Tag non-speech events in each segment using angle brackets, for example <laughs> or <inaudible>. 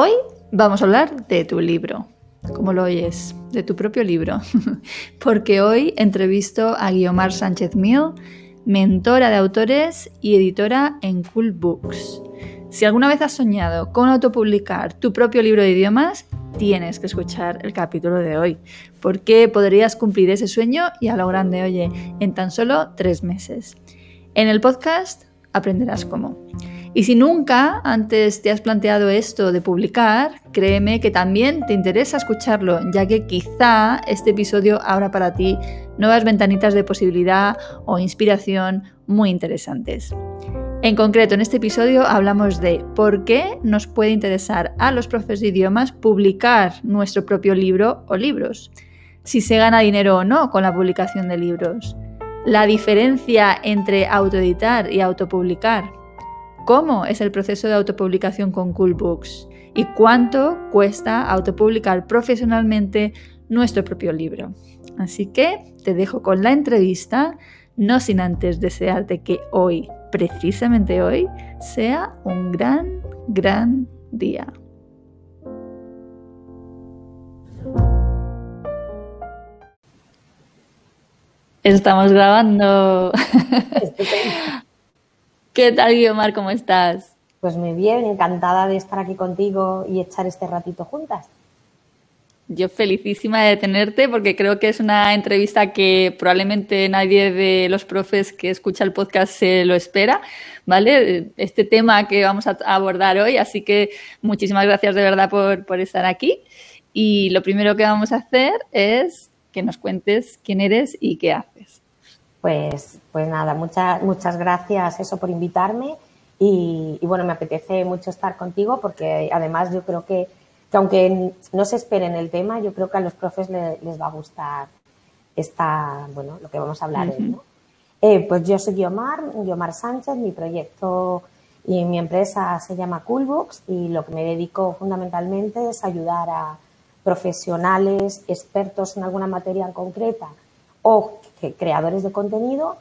Hoy vamos a hablar de tu libro, como lo oyes, de tu propio libro, <laughs> porque hoy entrevisto a Guiomar Sánchez Mil, mentora de autores y editora en Cool Books. Si alguna vez has soñado con autopublicar tu propio libro de idiomas, tienes que escuchar el capítulo de hoy, porque podrías cumplir ese sueño y a lo grande, oye, en tan solo tres meses. En el podcast aprenderás cómo. Y si nunca antes te has planteado esto de publicar, créeme que también te interesa escucharlo, ya que quizá este episodio abra para ti nuevas ventanitas de posibilidad o inspiración muy interesantes. En concreto, en este episodio hablamos de por qué nos puede interesar a los profes de idiomas publicar nuestro propio libro o libros, si se gana dinero o no con la publicación de libros, la diferencia entre autoeditar y autopublicar, cómo es el proceso de autopublicación con Coolbooks y cuánto cuesta autopublicar profesionalmente nuestro propio libro. Así que te dejo con la entrevista, no sin antes desearte que hoy, precisamente hoy, sea un gran, gran día. Estamos grabando. ¿Qué tal, Guiomar? ¿Cómo estás? Pues muy bien, encantada de estar aquí contigo y echar este ratito juntas. Yo felicísima de tenerte porque creo que es una entrevista que probablemente nadie de los profes que escucha el podcast se lo espera, ¿vale? Este tema que vamos a abordar hoy, así que muchísimas gracias de verdad por, por estar aquí. Y lo primero que vamos a hacer es que nos cuentes quién eres y qué haces. Pues, pues nada, muchas, muchas gracias eso por invitarme. Y, bueno, me apetece mucho estar contigo porque además yo creo que, aunque no se esperen el tema, yo creo que a los profes les va a gustar esta, bueno, lo que vamos a hablar hoy, ¿no? Eh, pues yo soy Guiomar, Guiomar Sánchez, mi proyecto y mi empresa se llama Coolbooks y lo que me dedico fundamentalmente es ayudar a profesionales, expertos en alguna materia en concreta o creadores de contenido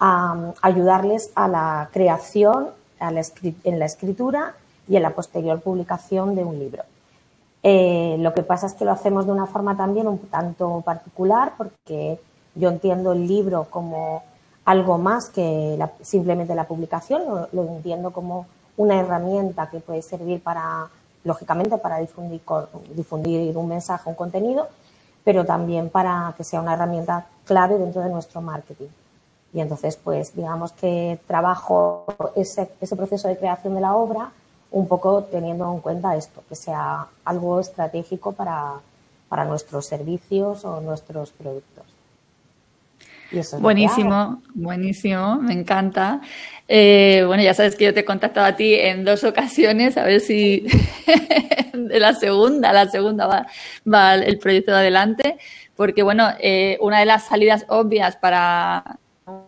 a ayudarles a la creación, en la escritura y en la posterior publicación de un libro. Eh, lo que pasa es que lo hacemos de una forma también un tanto particular porque yo entiendo el libro como algo más que simplemente la publicación, lo, entiendo como una herramienta que puede servir para, lógicamente, para difundir, difundir un mensaje, un contenido, pero también para que sea una herramienta clave dentro de nuestro marketing. Y entonces, pues digamos que trabajo ese, proceso de creación de la obra un poco teniendo en cuenta esto, que sea algo estratégico para nuestros servicios o nuestros productos. Buenísimo, buenísimo, me encanta. Eh, bueno, ya sabes que yo te he contactado a ti en dos ocasiones, a ver si <laughs> de la segunda, la segunda va, va el proyecto adelante, porque bueno, eh, una de las salidas obvias para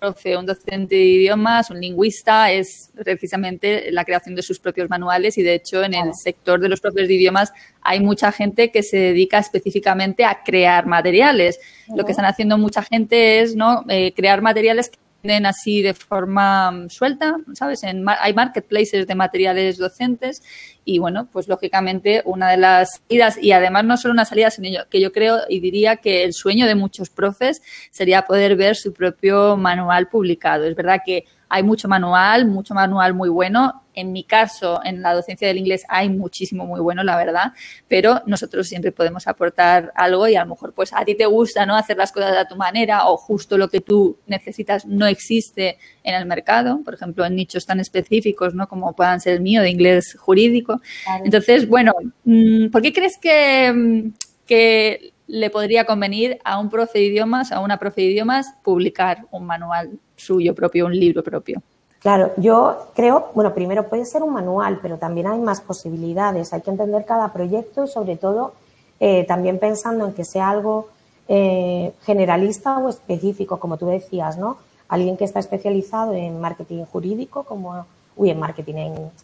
profe, un docente de idiomas, un lingüista, es precisamente la creación de sus propios manuales y de hecho en el sector de los profes de idiomas hay mucha gente que se dedica específicamente a crear materiales. Lo que están haciendo mucha gente es no eh, crear materiales que así de forma mm, suelta, ¿sabes? En, hay marketplaces de materiales docentes y bueno, pues lógicamente una de las salidas, y además no solo una salida, sino que yo creo y diría que el sueño de muchos profes sería poder ver su propio manual publicado. Es verdad que hay mucho manual, mucho manual muy bueno. En mi caso, en la docencia del inglés hay muchísimo muy bueno, la verdad, pero nosotros siempre podemos aportar algo y a lo mejor pues a ti te gusta no hacer las cosas a tu manera o justo lo que tú necesitas no existe en el mercado, por ejemplo, en nichos tan específicos, ¿no? Como puedan ser el mío de inglés jurídico. Entonces, bueno, mm, ¿por qué crees que, que le podría convenir a un profe de idiomas, a una profe de idiomas, publicar un manual suyo propio, un libro propio? Claro, yo creo, bueno, primero puede ser un manual, pero también hay más posibilidades. Hay que entender cada proyecto y sobre todo eh, también pensando en que sea algo eh, generalista o específico, como tú decías, ¿no? Alguien que está especializado en marketing jurídico, como, uy, en marketing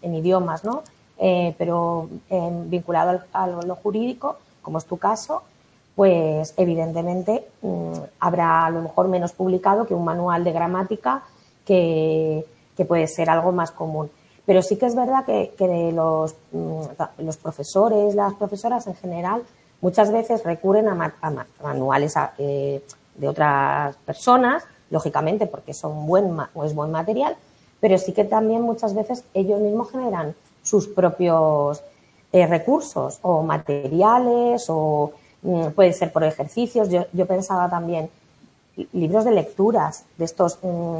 en, idiomas, ¿no? Eh, pero vinculado a lo jurídico, como es tu caso, pues evidentemente mm, habrá a lo mejor menos publicado que un manual de gramática que, puede ser algo más común. Pero sí que es verdad que, los, mm, los, profesores, las profesoras en general, muchas veces recurren a, manuales eh, de otras personas, lógicamente porque son buen o es buen material, pero sí que también muchas veces ellos mismos generan sus propios eh, recursos o materiales o puede ser por ejercicios. Yo, pensaba también libros de lecturas, de estos mm,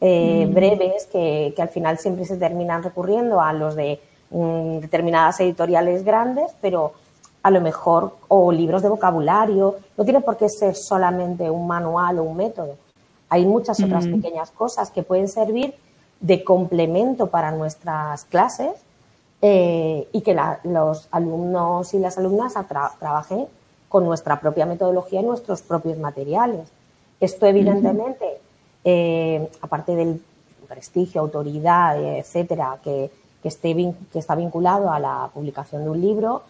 eh, mm. breves que, al final siempre se terminan recurriendo a los de determinadas editoriales grandes, pero a lo mejor, o libros de vocabulario, no tiene por qué ser solamente un manual o un método. Hay muchas otras pequeñas cosas que pueden servir de complemento para nuestras clases eh, y que los alumnos y las alumnas trabajen con nuestra propia metodología y nuestros propios materiales. Esto, evidentemente, eh, aparte del prestigio, autoridad, etcétera, que, esté, que está vinculado a la publicación de un libro,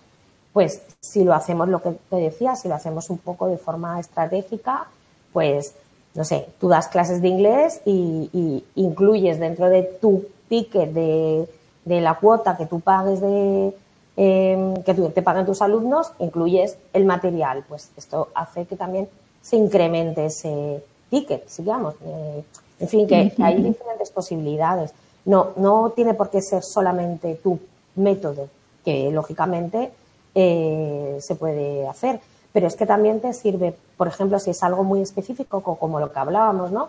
pues si lo hacemos lo que te decía, si lo hacemos un poco de forma estratégica, pues no sé, tú das clases de inglés y incluyes dentro de tu ticket de de la cuota que tú pagues de em, que te paguen tus alumnos, incluyes el material. Pues esto hace que también se incremente ese ticket, digamos. Eh, en fin, que, hay diferentes posibilidades. No, no tiene por qué ser solamente tu método, que lógicamente eh, se puede hacer. Pero es que también te sirve, por ejemplo, si es algo muy específico, como lo que hablábamos, ¿no?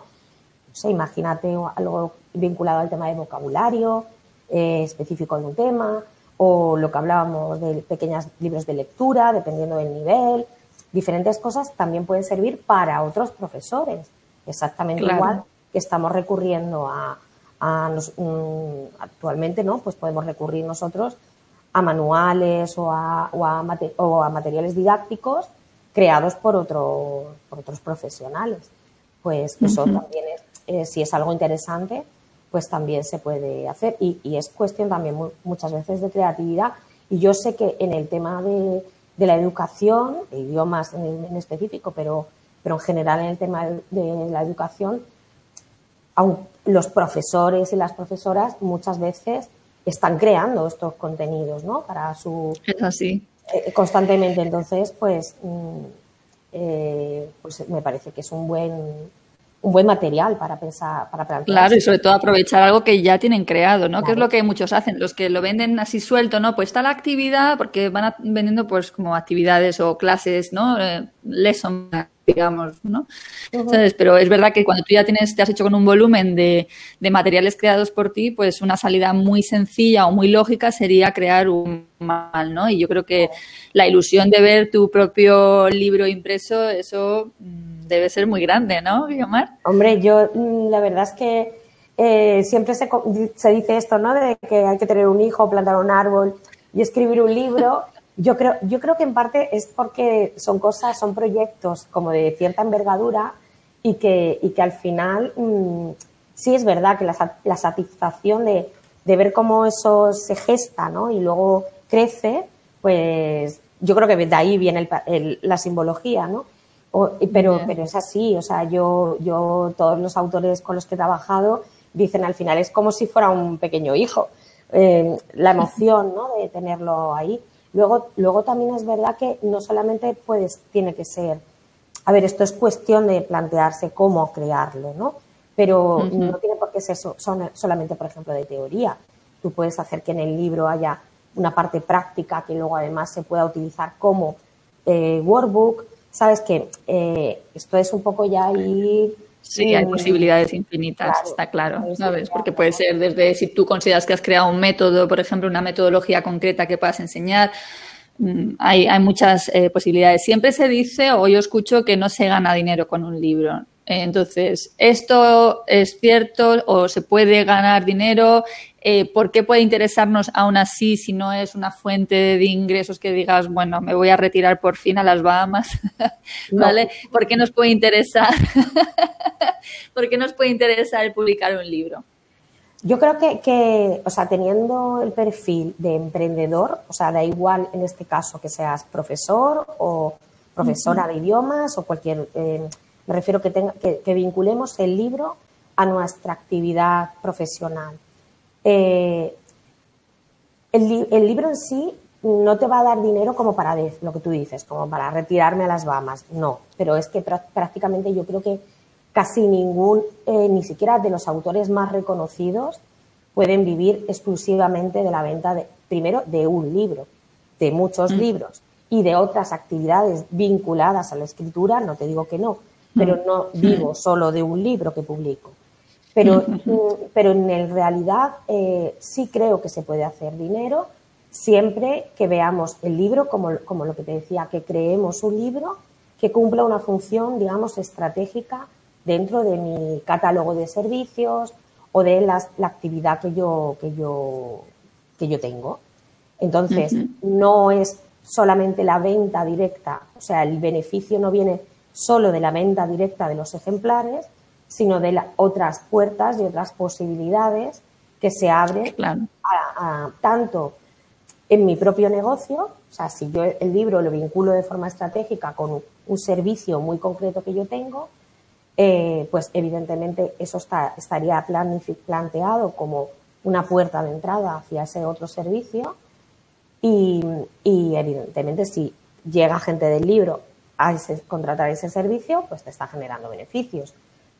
O imagínate algo vinculado al tema de vocabulario, eh, específico de un tema, o lo que hablábamos de pequeños libros de lectura, dependiendo del nivel. Diferentes cosas también pueden servir para otros profesores. Exactamente igual que estamos recurriendo a, mm, actualmente, ¿no? Pues podemos recurrir nosotros a manuales o a, o a, materiales didácticos creados por, otro, por otros profesionales. Pues eso también es, eh, si es algo interesante, pues también se puede hacer. Y, es cuestión también muchas veces de creatividad. Y yo sé que en el tema de, la educación, de idiomas en, específico, pero, pero en general en el tema de, la educación, aun los profesores y las profesoras muchas veces están creando estos contenidos, ¿no? Para su... Es así. Eh, constantemente. Entonces, pues, mm, eh, pues me parece que es un buen un buen material para pensar, para plantear. Claro, y sobre todo aprovechar algo que ya tienen creado, ¿no? Que es lo que muchos hacen, los que lo venden así suelto, ¿no? Pues está la actividad, porque van vendiendo pues como actividades o clases, ¿no? Eh, lesson, digamos, ¿no? Pero es verdad que cuando tú ya tienes, te has hecho con un volumen de, de, materiales creados por ti, pues una salida muy sencilla o muy lógica sería crear un mal, ¿no? Y yo creo que la ilusión de ver tu propio libro impreso, eso mm, debe ser muy grande, ¿no, Guiomar? Hombre, yo mm, la verdad es que eh, siempre se, se, dice esto, ¿no? De que hay que tener un hijo, plantar un árbol y escribir un libro. Yo creo, yo creo que en parte es porque son cosas, son proyectos como de cierta envergadura y que, y que al final mm, sí es verdad que la, la satisfacción de, de, ver cómo eso se gesta, ¿no? Y luego crece, pues yo creo que de ahí viene la simbología, ¿no? Pero, pero es así, o sea, yo, yo, todos los autores con los que he trabajado dicen al final es como si fuera un pequeño hijo, eh, la emoción, ¿no? De tenerlo ahí. Luego, luego también es verdad que no solamente puedes, tiene que ser, a ver, esto es cuestión de plantearse cómo crearlo, ¿no? Pero no tiene por qué ser solamente, por ejemplo, de teoría. Tú puedes hacer que en el libro haya una parte práctica que luego además se pueda utilizar como eh, workbook sabes que eh, esto es un poco ya ir... Sí, hay posibilidades infinitas, está claro, ¿sabes? Porque puede ser desde si tú consideras que has creado un método, por ejemplo, una metodología concreta que puedas enseñar, mm, hay, hay muchas eh, posibilidades. Siempre se dice, o yo escucho, que no se gana dinero con un libro. Entonces, ¿esto es cierto o se puede ganar dinero? Eh, ¿Por qué puede interesarnos aún así si no es una fuente de ingresos que digas, bueno, me voy a retirar por fin a las Bahamas? <laughs> ¿Vale? ¿Por qué nos puede interesar? <laughs> ¿Por qué nos puede interesar el publicar un libro? Yo creo que, que, o sea, teniendo el perfil de emprendedor, o sea, da igual en este caso que seas profesor o profesora de idiomas o cualquier, eh, me refiero que, tenga, que, vinculemos el libro a nuestra actividad profesional. Eh, el, el, libro en sí no te va a dar dinero como para lo que tú dices, como para retirarme a las Bahamas, no, pero es que prácticamente yo creo que casi ningún, eh, ni siquiera de los autores más reconocidos, pueden vivir exclusivamente de la venta, de, primero, de un libro, de muchos mm. libros y de otras actividades vinculadas a la escritura, no te digo que no, pero mm. no vivo solo de un libro que publico. Pero, mm, pero en realidad eh, sí creo que se puede hacer dinero siempre que veamos el libro como, como lo que te decía, que creemos un libro que cumpla una función, digamos, estratégica dentro de mi catálogo de servicios o de la actividad que yo, que yo, que yo tengo. Entonces, no es solamente la venta directa, o sea, el beneficio no viene solo de la venta directa de los ejemplares, sino de otras puertas y otras posibilidades que se abren tanto en mi propio negocio, o sea, si yo el libro lo vinculo de forma estratégica con un servicio muy concreto que yo tengo, eh, pues evidentemente eso está, estaría planteado como una puerta de entrada hacia ese otro servicio. Y, evidentemente si llega gente del libro a contratar ese servicio, pues te está generando beneficios.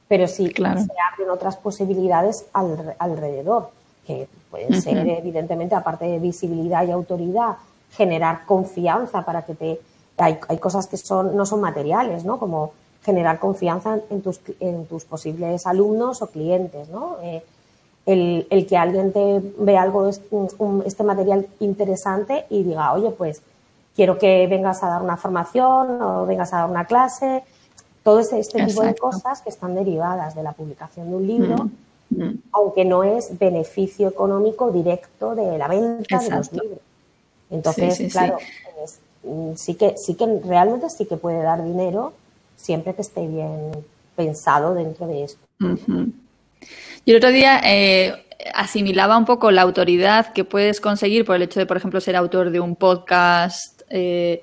Pero si se abren otras posibilidades alrededor, que pueden ser evidentemente, aparte de visibilidad y autoridad, generar confianza para que te... Hay, hay cosas que son, no son materiales, ¿no? Como generar confianza en tus, en tus posibles alumnos o clientes, ¿no? Eh, el, que alguien te vea algo, este material interesante y diga, oye, pues quiero que vengas a dar una formación o vengas a dar una clase, todo este, este tipo de cosas que están derivadas de la publicación de un libro, mm, mm. aunque no es beneficio económico directo de la venta de los libros. Entonces, claro, mm, sí, que, sí que realmente sí que puede dar dinero siempre que esté bien pensado dentro de esto. Yo el otro día eh, asimilaba un poco la autoridad que puedes conseguir por el hecho de, por ejemplo, ser autor de un podcast eh,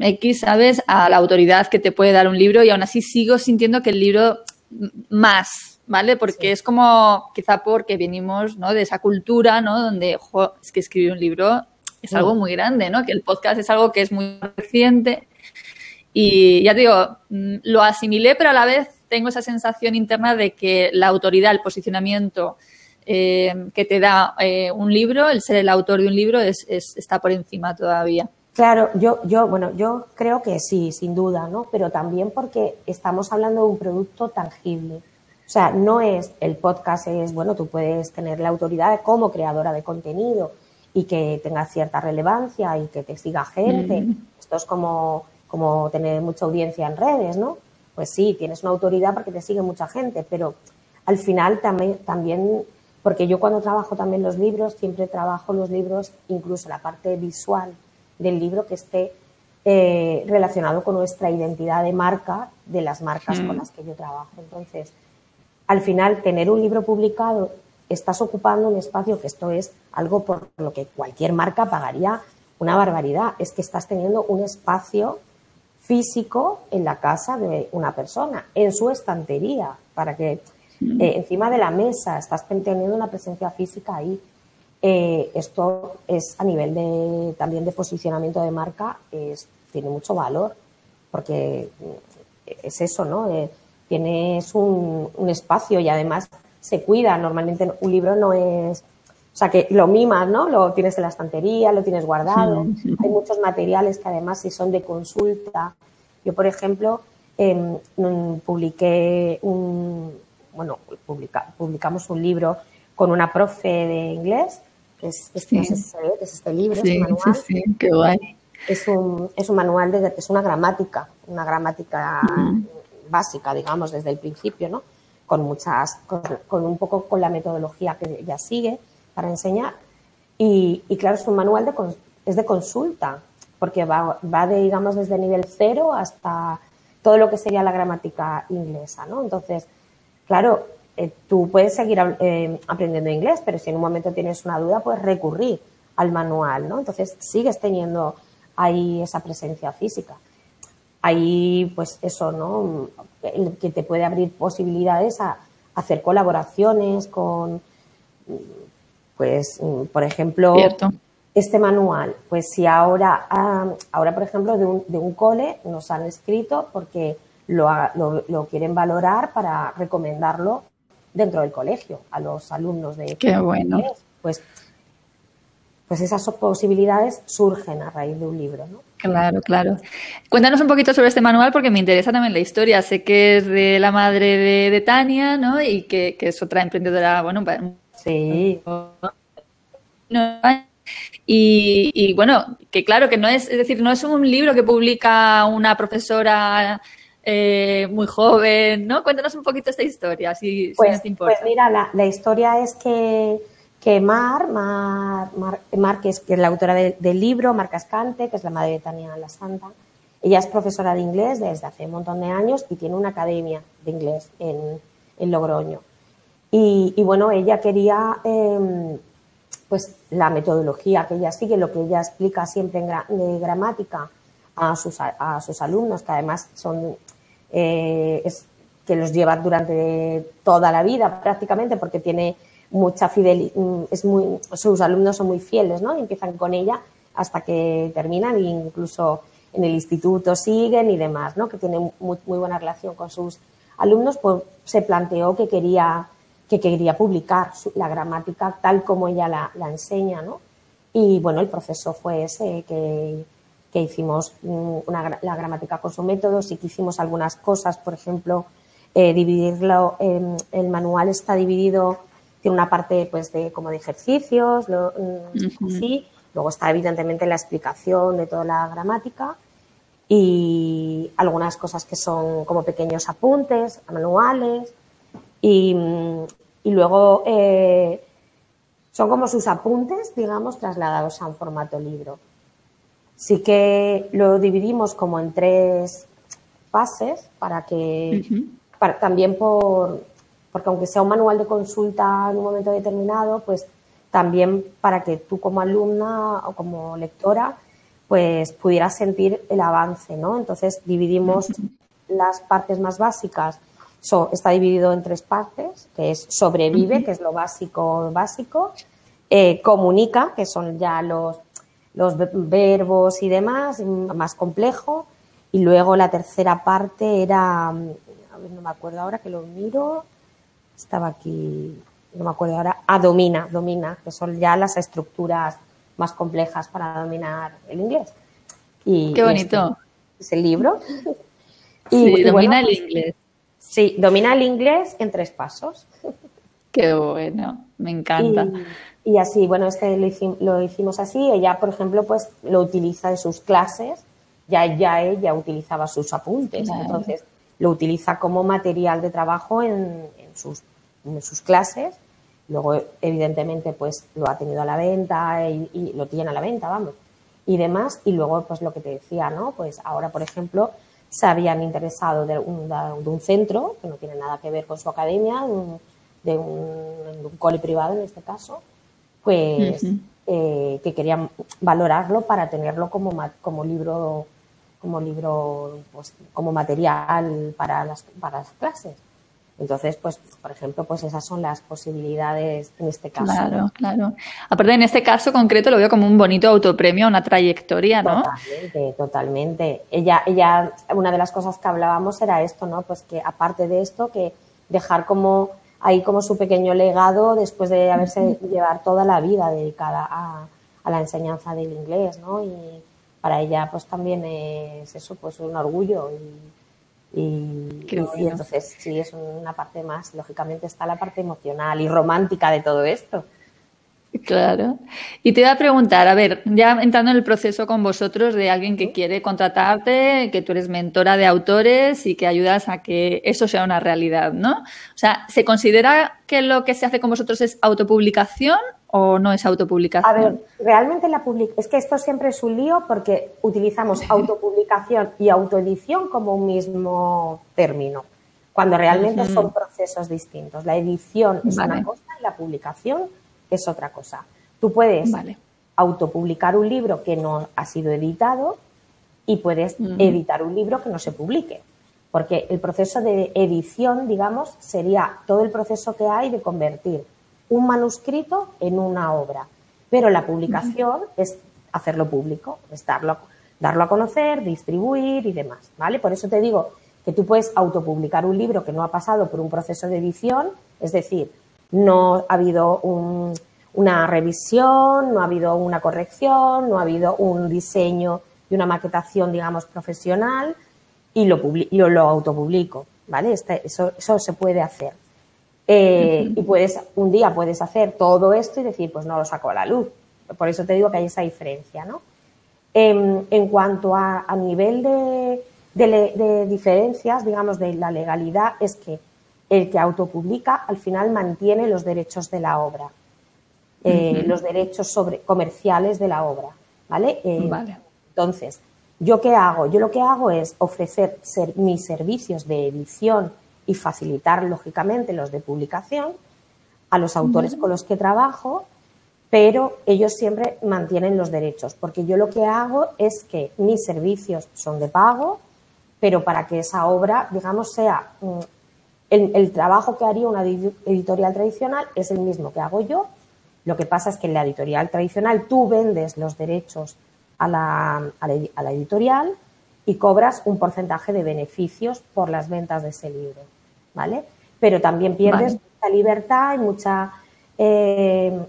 X, ¿sabes? A la autoridad que te puede dar un libro y aún así sigo sintiendo que el libro más, ¿vale? Porque es como, quizá porque venimos, ¿no? De esa cultura, ¿no? Donde, es que escribir un libro es algo muy grande, ¿no? Que el podcast es algo que es muy reciente y ya te digo, mm, lo asimilé, pero a la vez tengo esa sensación interna de que la autoridad, el posicionamiento eh, que te da eh, un libro, el ser el autor de un libro, es, está por encima todavía. Claro, yo, yo, bueno, yo creo que sí, sin duda, ¿no? Pero también porque estamos hablando de un producto tangible. O sea, no es el podcast, es, bueno, tú puedes tener la autoridad como creadora de contenido y que tenga cierta relevancia y que te siga gente. Esto es como como tener mucha audiencia en redes, ¿no? Pues sí, tienes una autoridad porque te sigue mucha gente, pero al final también, también porque yo cuando trabajo también los libros, siempre trabajo los libros, incluso la parte visual del libro que esté eh, relacionado con nuestra identidad de marca de las marcas con mm. las que yo trabajo. Entonces, al final, tener un libro publicado, estás ocupando un espacio que esto es algo por lo que cualquier marca pagaría una barbaridad. Es que estás teniendo un espacio físico en la casa de una persona, en su estantería, para que eh, encima de la mesa estás teniendo una presencia física ahí. Eh, esto es a nivel de también de posicionamiento de marca, es, tiene mucho valor, porque es eso, ¿no? Eh, tienes un, espacio y además se cuida. Normalmente un libro no es o sea, que lo mimas, ¿no? Lo tienes en la estantería, lo tienes guardado. Hay muchos materiales que además si son de consulta. Yo, por ejemplo, em, mm, publiqué un, bueno, publicamos un libro con una profe de inglés, que es, este, es este libro, este manual. Sí, qué guay. Es un, es un manual, de, es una gramática, una gramática básica, digamos, desde el principio, ¿no? Con muchas, con, un poco con la metodología que ella sigue para enseñar. Y, claro, es un manual de, es de consulta, porque va, va de, digamos, desde nivel cero hasta todo lo que sería la gramática inglesa, ¿no? Entonces, claro, eh, tú puedes seguir eh, aprendiendo inglés, pero si en un momento tienes una duda, puedes recurrir al manual, ¿no? Entonces, sigues teniendo ahí esa presencia física. Ahí, pues eso, ¿no? que te puede abrir posibilidades a hacer colaboraciones con, pues, por ejemplo, este manual. Pues si ahora, ahora por ejemplo, de un, de un cole nos han escrito porque lo, lo, quieren valorar para recomendarlo dentro del colegio a los alumnos de Qué bueno. Pues, pues esas posibilidades surgen a raíz de un libro, ¿no? Claro, claro. Cuéntanos un poquito sobre este manual porque me interesa también la historia. Sé que es de la madre de, Tania, ¿no? Y que, que, es otra emprendedora, bueno, sí. Y, bueno, que claro, que no es, es decir, no es un libro que publica una profesora eh, muy joven, ¿no? Cuéntanos un poquito esta historia, si, pues, te importa. Pues mira, la, historia es que, que Mar, Mar, Mar, que, es, la autora del libro, Mar Cascante, que es la madre de Tania La Santa, ella es profesora de inglés desde hace un montón de años y tiene una academia de inglés en, en Logroño. Y, bueno, ella quería, em, pues la metodología que ella sigue, lo que ella explica siempre en de gramática a sus, a sus alumnos, que además son eh, es, que los lleva durante toda la vida prácticamente porque tiene mucha fidelidad, mm, es muy, sus alumnos son muy fieles, ¿no? empiezan con ella hasta que terminan e incluso en el instituto siguen y demás, ¿no? Que tiene muy, buena relación con sus alumnos, pues se planteó que quería, que quería publicar la gramática tal como ella la, la enseña, ¿no? Y bueno, el proceso fue ese, que que hicimos mm, la gramática con su método, sí que hicimos algunas cosas, por ejemplo, eh, dividirlo, el manual está dividido, tiene una parte pues de como de ejercicios, mm, sí, luego está evidentemente la explicación de toda la gramática y algunas cosas que son como pequeños apuntes, manuales y, mm, y luego eh, son como sus apuntes, digamos, trasladados a un formato libro. Sí que lo dividimos como en tres fases para que, también por, porque aunque sea un manual de consulta en un momento determinado, pues también para que tú como alumna o como lectora, pues pudieras sentir el avance, ¿no? Entonces dividimos las partes más básicas. está dividido en tres partes, que es sobrevive, que es lo básico, básico, eh, comunica, que son ya los los verbos y demás, más complejo. Y luego la tercera parte era, a ver, no me acuerdo ahora que lo miro, estaba aquí, no me acuerdo ahora, a domina, domina, que son ya las estructuras más complejas para dominar el inglés. Y, Qué bonito. Este es el libro. <laughs> y, domina el inglés. Sí, domina el inglés en tres pasos. Qué bueno, me encanta. Y así, bueno, es que lo, hicimos así. Ella, por ejemplo, pues lo utiliza en sus clases. Ya, ya ella utilizaba sus apuntes. Entonces, lo utiliza como material de trabajo en, sus, en, sus, clases. Luego, evidentemente, pues lo ha tenido a la venta y, lo tiene a la venta, vamos. Y demás. Y luego, pues lo que te decía, ¿no? Pues ahora, por ejemplo, se habían interesado de un, de un centro, que no tiene nada que ver con su academia, de un, un cole privado en este caso, pues eh, que querían valorarlo para tenerlo como, como libro, como libro, pues, como material para las, para las clases. Entonces, pues, por ejemplo, pues esas son las posibilidades en este caso. Claro, claro. Aparte, en este caso concreto lo veo como un bonito autopremio, una trayectoria, ¿no? Totalmente, totalmente. Ella, ella, una de las cosas que hablábamos era esto, ¿no? Pues que aparte de esto, que dejar como ahí como su pequeño legado después de haberse llevar toda la vida dedicada a, la enseñanza del inglés, ¿no? Y para ella pues también es eso, pues un orgullo y, y, entonces sí es una parte más, lógicamente está la parte emocional y romántica de todo esto. <laughs> Claro. Y te iba a preguntar, a ver, ya entrando en el proceso con vosotros de alguien que quiere contratarte, que tú eres mentora de autores y que ayudas a que eso sea una realidad, ¿no? O sea, ¿se considera que lo que se hace con vosotros es autopublicación o no es autopublicación? A ver, realmente la public es que esto siempre es un lío porque utilizamos autopublicación y autoedición como un mismo término, cuando realmente son procesos distintos. La edición es una cosa y la publicación es otra cosa. Tú puedes autopublicar un libro que no ha sido editado y puedes editar un libro que no se publique. Porque el proceso de edición, digamos, sería todo el proceso que hay de convertir un manuscrito en una obra. Pero la publicación es hacerlo público, es darlo, darlo a conocer, distribuir y demás. ¿vale? Por eso te digo que tú puedes autopublicar un libro que no ha pasado por un proceso de edición, es decir, no ha habido una revisión, no ha habido una corrección, no ha habido un diseño y una maquetación, digamos, profesional y lo, lo, autopublico, ¿vale? Este, eso, eso se puede hacer. Eh, y puedes, un día puedes hacer todo esto y decir, pues no lo saco a la luz. Por eso te digo que hay esa diferencia, ¿no? En, en cuanto a, a nivel de, de, diferencias, digamos, de la legalidad, es que el que autopublica al final mantiene los derechos de la obra, eh, los derechos sobre, comerciales de la obra, ¿vale? Eh, vale. Entonces, ¿yo qué hago? Yo lo que hago es ofrecer mis servicios de edición y facilitar, lógicamente, los de publicación a los autores con los que trabajo, pero ellos siempre mantienen los derechos, porque yo lo que hago es que mis servicios son de pago, pero para que esa obra, digamos, sea el, trabajo que haría una editorial tradicional es el mismo que hago yo. Lo que pasa es que en la editorial tradicional tú vendes los derechos a la, a la, editorial y cobras un porcentaje de beneficios por las ventas de ese libro, ¿vale? Pero también pierdes mucha libertad y mucha, eh,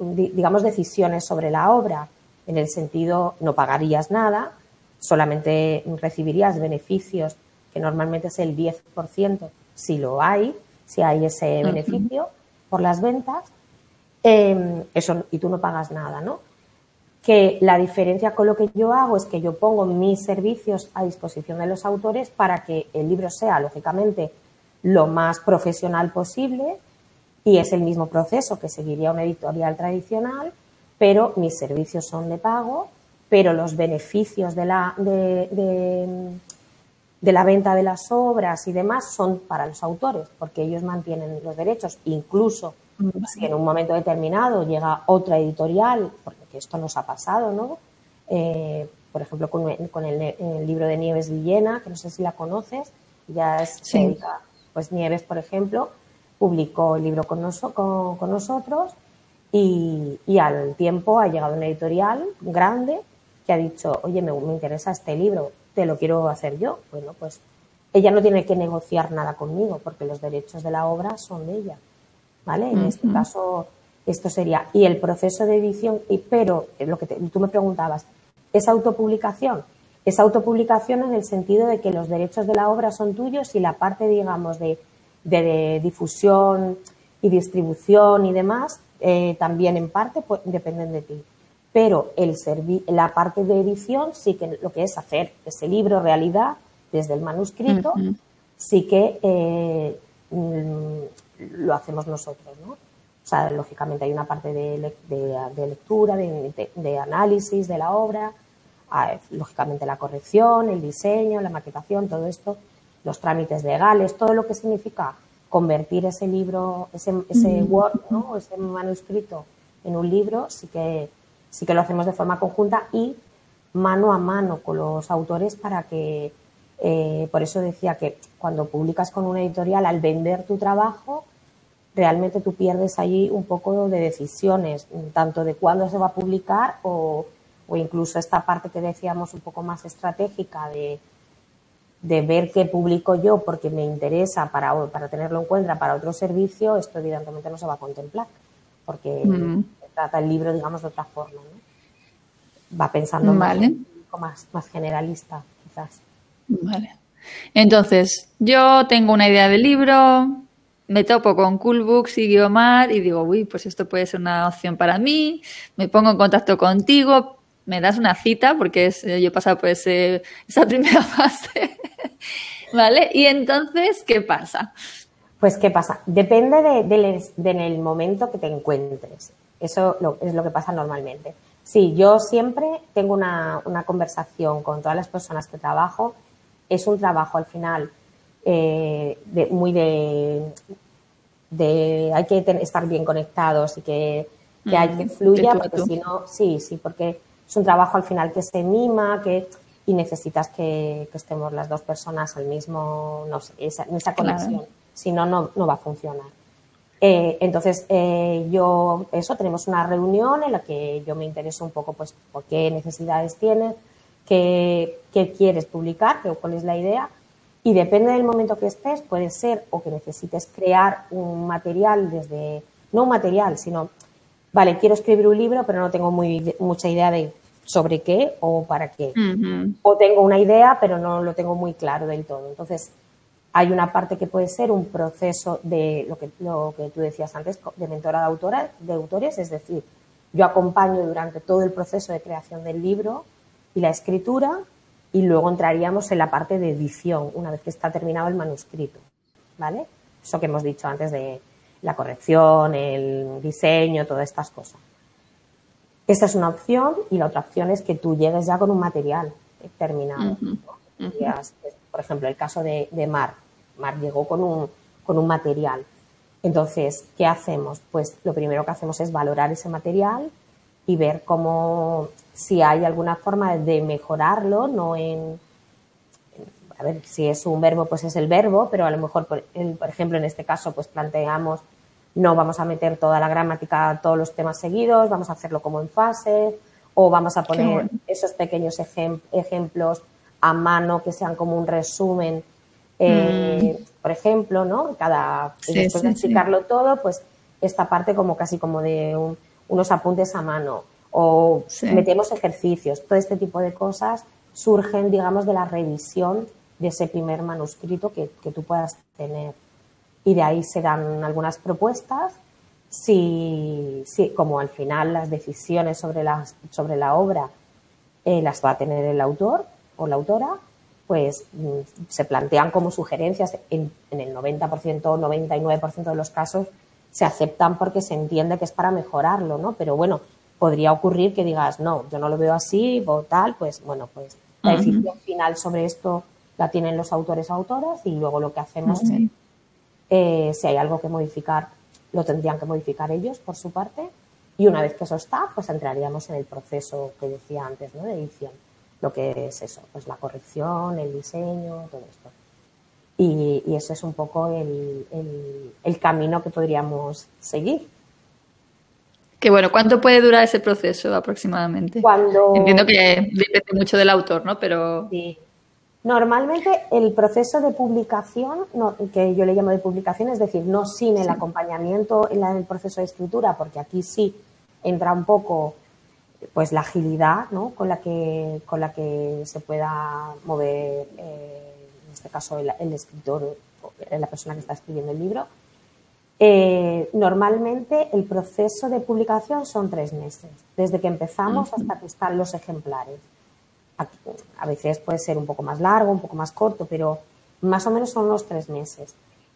digamos, decisiones sobre la obra. En el sentido, no pagarías nada, solamente recibirías beneficios, que normalmente es el 10% si lo hay, si hay ese beneficio por las ventas, em, eso, y tú no pagas nada, ¿no? Que la diferencia con lo que yo hago es que yo pongo mis servicios a disposición de los autores para que el libro sea, lógicamente, lo más profesional posible y es el mismo proceso que seguiría una editorial tradicional, pero mis servicios son de pago, pero los beneficios de la, de, de la venta de las obras y demás son para los autores, porque ellos mantienen los derechos. Incluso si en un momento determinado llega otra editorial, porque esto nos ha pasado, ¿no? Eh, por ejemplo, con, el, libro de Nieves Villena, que no sé si la conoces, ya es pues Nieves, por ejemplo, publicó el libro con, con, nosotros y, al tiempo ha llegado una editorial grande que ha dicho, oye, me interesa este libro, te lo quiero hacer yo. Bueno, pues ella no tiene que negociar nada conmigo porque los derechos de la obra son de ella. ¿Vale? En este caso, esto sería. Y el proceso de edición, y, pero lo que tú me preguntabas, ¿es autopublicación? Es autopublicación en el sentido de que los derechos de la obra son tuyos y la parte, digamos, de, difusión y distribución y demás, eh, también en parte pues, dependen de ti pero el la parte de edición sí que lo que es hacer ese libro realidad desde el manuscrito, sí que eh, mm, lo hacemos nosotros, ¿no? O sea, lógicamente hay una parte de, lectura, de, análisis de la obra, ah, lógicamente la corrección, el diseño, la maquetación, todo esto, los trámites legales, todo lo que significa convertir ese libro, ese, ese Word, ¿no? ese manuscrito en un libro, sí que sí que lo hacemos de forma conjunta y mano a mano con los autores para que, eh, por eso decía que cuando publicas con una editorial, al vender tu trabajo, realmente tú pierdes allí un poco de decisiones, tanto de cuándo se va a publicar o, incluso esta parte que decíamos un poco más estratégica de, de ver qué publico yo porque me interesa para, para tenerlo en cuenta para otro servicio, esto evidentemente no se va a contemplar porque trata el libro, digamos, de otra forma. ¿no? Va pensando más, más generalista, quizás. Vale. Entonces, yo tengo una idea del libro, me topo con Coolbooks y Guiomar y digo, uy, pues esto puede ser una opción para mí, me pongo en contacto contigo, me das una cita porque es, yo he pasado por ese, esa <laughs> primera fase, ¿vale? Y entonces, ¿qué pasa? Pues, ¿qué pasa? Depende del de, momento que te encuentres. Eso es lo que pasa normalmente. Sí, yo siempre tengo una, una conversación con todas las personas que trabajo. Es un trabajo al final eh, muy de, de, hay que estar bien conectados y que, hay que mm, fluya, porque si no, sí, sí, porque es un trabajo al final que se mima, que y necesitas que, estemos las dos personas al mismo, no sé, esa, esa conexión. Si no, no va a funcionar. Eh, entonces, eh, yo, eso, tenemos una reunión en la que yo me intereso un poco, pues, por qué necesidades tienes, qué, qué quieres publicar, cuál es la idea, y depende del momento que estés, puede ser o que necesites crear un material desde, no un material, sino, vale, quiero escribir un libro, pero no tengo muy, mucha idea de sobre qué o para qué. O tengo una idea, pero no lo tengo muy claro del todo. Entonces, hay una parte que puede ser un proceso de lo que, lo que tú decías antes, de mentora de, autora, de autores, es decir, yo acompaño durante todo el proceso de creación del libro y la escritura y luego entraríamos en la parte de edición, una vez que está terminado el manuscrito, ¿vale? Eso que hemos dicho antes de la corrección, el diseño, todas estas cosas. Esta es una opción y la otra opción es que tú llegues ya con un material terminado. Por ejemplo, el caso de, Mar. Mar llegó con un, con un material. Entonces, ¿qué hacemos? Pues lo primero que hacemos es valorar ese material y ver cómo si hay alguna forma de mejorarlo, no en, a ver, si es un verbo, pues es el verbo, pero a lo mejor, por, ejemplo, en este caso, pues planteamos, no vamos a meter toda la gramática, todos los temas seguidos, vamos a hacerlo como en fase, o vamos a poner esos pequeños ejemplos a mano que sean como un resumen, eh, mm. por ejemplo, ¿no? Cada, después de explicarlo todo, pues esta parte como casi como de unos apuntes a mano o metemos ejercicios, todo este tipo de cosas surgen, digamos, de la revisión de ese primer manuscrito que, tú puedas tener. Y de ahí se dan algunas propuestas. Si, si como al final las decisiones sobre, las, sobre la obra eh, las va a tener el autor o la autora, pues mm, se plantean como sugerencias. En, en el 90%, 99% de los casos se aceptan porque se entiende que es para mejorarlo, ¿no? Pero bueno, podría ocurrir que digas, no, yo no lo veo así o tal, pues bueno, pues la decisión final sobre esto la tienen los autores o autoras y luego lo que hacemos es, eh, si hay algo que modificar, lo tendrían que modificar ellos por su parte y una vez que eso está, pues entraríamos en el proceso que decía antes, ¿no? De edición, lo que es eso, pues la corrección, el diseño, todo esto. Y, y ese es un poco el, el camino que podríamos seguir. Que bueno, ¿cuánto puede durar ese proceso aproximadamente? Cuando... Entiendo que depende mucho del autor, ¿no? Pero... Sí. Normalmente el proceso de publicación, que yo le llamo de publicación, es decir, no sin el acompañamiento en, el proceso de escritura, porque aquí sí entra un poco pues la agilidad ¿no? con, la que, con la que se pueda mover, eh, en este caso, el, el escritor, la persona que está escribiendo el libro eh, normalmente el proceso de publicación son tres meses, desde que empezamos hasta que están los ejemplares. a veces puede ser un poco más largo, un poco más corto, pero más o menos son unos tres meses.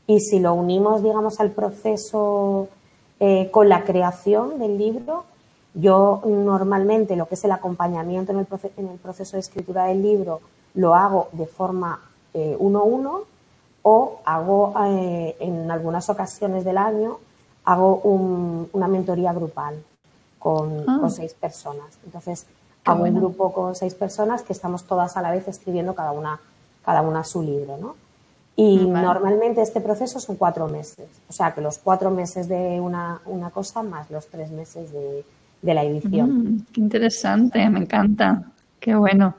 Y si lo unimos, digamos, al proceso eh, con la creación del libro, yo normalmente lo que es el acompañamiento en el, proceso de escritura del libro lo hago de forma eh, uno a uno o hago eh, en algunas ocasiones del año hago una mentoría grupal con, ah. seis personas. Entonces, hago un grupo con seis personas que estamos todas a la vez escribiendo cada una, cada una su libro, ¿no? Y normalmente este proceso son cuatro meses. O sea, que los cuatro meses de una, cosa más los tres meses de, la edición. Mm, qué interesante, me encanta. Qué bueno.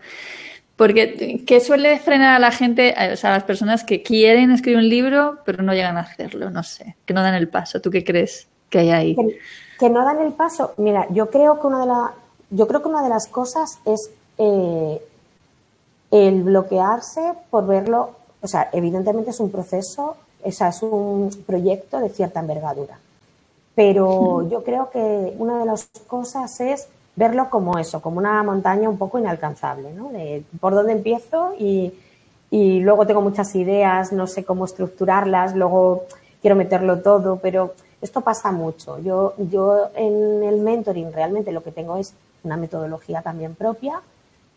Porque, ¿qué suele frenar a la gente, o sea, a las personas que quieren escribir un libro, pero no llegan a hacerlo? No sé, que no dan el paso. ¿Tú qué crees que hay ahí? Que, no dan el paso. Mira, yo creo que una de, la, yo creo que una de las cosas es eh, el bloquearse por verlo. O sea, evidentemente es un proceso esa es un proyecto de cierta envergadura. Pero yo creo que una de las cosas es verlo como eso, como una montaña un poco inalcanzable, ¿no? De por dónde empiezo y, y luego tengo muchas ideas, no sé cómo estructurarlas, luego quiero meterlo todo, pero esto pasa mucho. Yo, yo en el mentoring realmente lo que tengo es una metodología también propia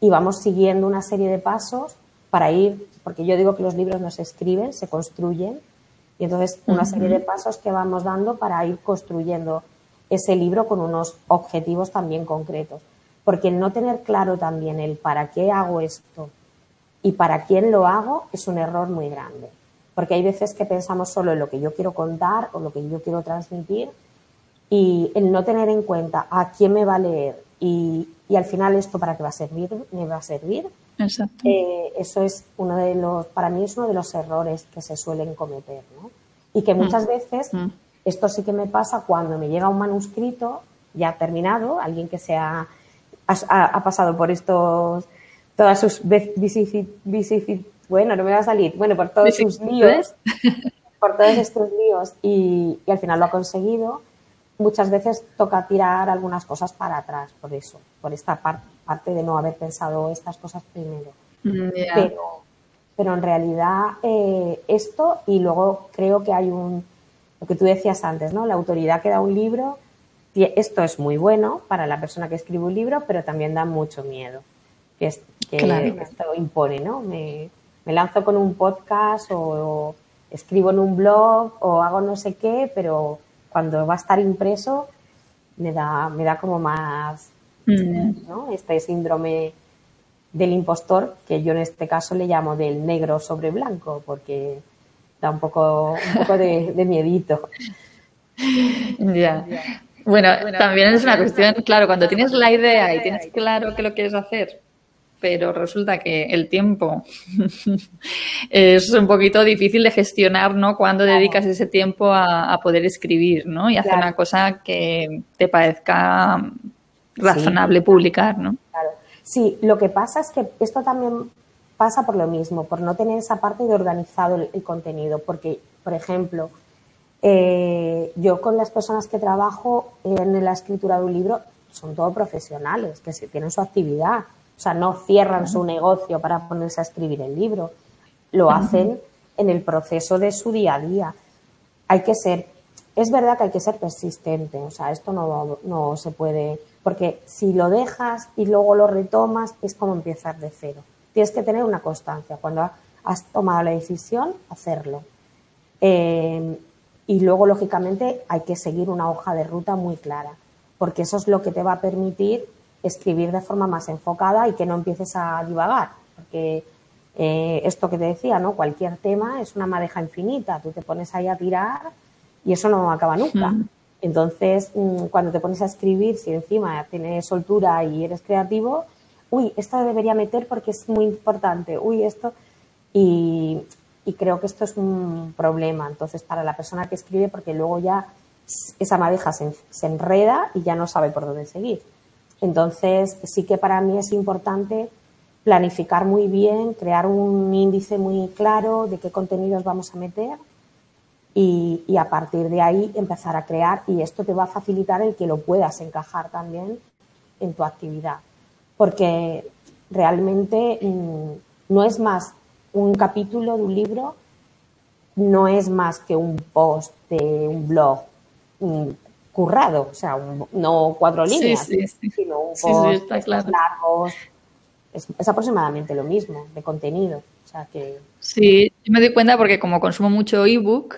y vamos siguiendo una serie de pasos para ir, porque yo digo que los libros no se escriben, se construyen, y entonces una serie de pasos que vamos dando para ir construyendo ese libro con unos objetivos también concretos. Porque el no tener claro también el para qué hago esto y para quién lo hago es un error muy grande. Porque hay veces que pensamos solo en lo que yo quiero contar o lo que yo quiero transmitir y el no tener en cuenta a quién me va a leer y, al final esto para qué va a servir, me va a servir. Exacto. Eh, eso es uno de los, para mí es uno de los errores que se suelen cometer. Y que muchas mm. veces mm. Esto sí que me pasa cuando me llega un manuscrito ya terminado, alguien que se ha, ha, pasado por estos, todas sus vicisitudes, bueno, no me va a salir, bueno, por todos sus líos, <laughs> por todos estos líos y, al final lo ha conseguido, muchas veces toca tirar algunas cosas para atrás por eso, por esta parte de no haber pensado estas cosas primero. Mm, pero, pero en realidad eh, esto y luego creo que hay un lo que tú decías antes, ¿no? La autoridad que da un libro, esto es muy bueno para la persona que escribe un libro, pero también da mucho miedo que, esto impone, ¿no? Me, lanzo con un podcast o, escribo en un blog o hago no sé qué, pero cuando va a estar impreso me da, me da como más, mm. ¿no? Este síndrome del impostor, que yo en este caso le llamo del negro sobre blanco, porque da un poco, un poco de, de miedito. Ya. Bueno, también es una cuestión, claro, cuando tienes la idea y tienes claro que lo quieres hacer, pero resulta que el tiempo <laughs> es un poquito difícil de gestionar, ¿no? Cuando dedicas ese tiempo a, poder escribir, ¿no? Y hacer una cosa que te parezca razonable publicar, ¿no? Claro. Sí, lo que pasa es que esto también pasa por lo mismo, por no tener esa parte de organizado el, contenido. Porque, por ejemplo, eh, yo con las personas que trabajo en la escritura de un libro son todos profesionales, que tienen su actividad. O sea, no cierran su negocio para ponerse a escribir el libro. Lo hacen en el proceso de su día a día. Hay que ser, es verdad que hay que ser persistente. O sea, esto no, no se puede, porque si lo dejas y luego lo retomas, es como empezar de cero. Tienes que tener una constancia. Cuando has tomado la decisión, hacerlo. Eh, y luego, lógicamente, hay que seguir una hoja de ruta muy clara, porque eso es lo que te va a permitir escribir de forma más enfocada y que no empieces a divagar. Porque eh, esto que te decía, ¿no? Cualquier tema es una madeja infinita. Tú te pones ahí a tirar y eso no acaba nunca. Entonces, mm, cuando te pones a escribir, si encima tienes soltura y eres creativo, uy, esto debería meter porque es muy importante, uy, esto. Y, creo que esto es un problema, entonces, para la persona que escribe, porque luego ya esa madeja se, enreda y ya no sabe por dónde seguir. Entonces, sí que para mí es importante planificar muy bien, crear un índice muy claro de qué contenidos vamos a meter y, y, a partir de ahí empezar a crear y esto te va a facilitar el que lo puedas encajar también en tu actividad porque realmente mm, no es más un capítulo de un libro, no es más que un post de un blog mm, currado, o sea, no cuatro líneas, sino un post largos. Es, es, aproximadamente lo mismo de contenido. O sea que... Sí, yo me doy cuenta porque como consumo mucho ebook,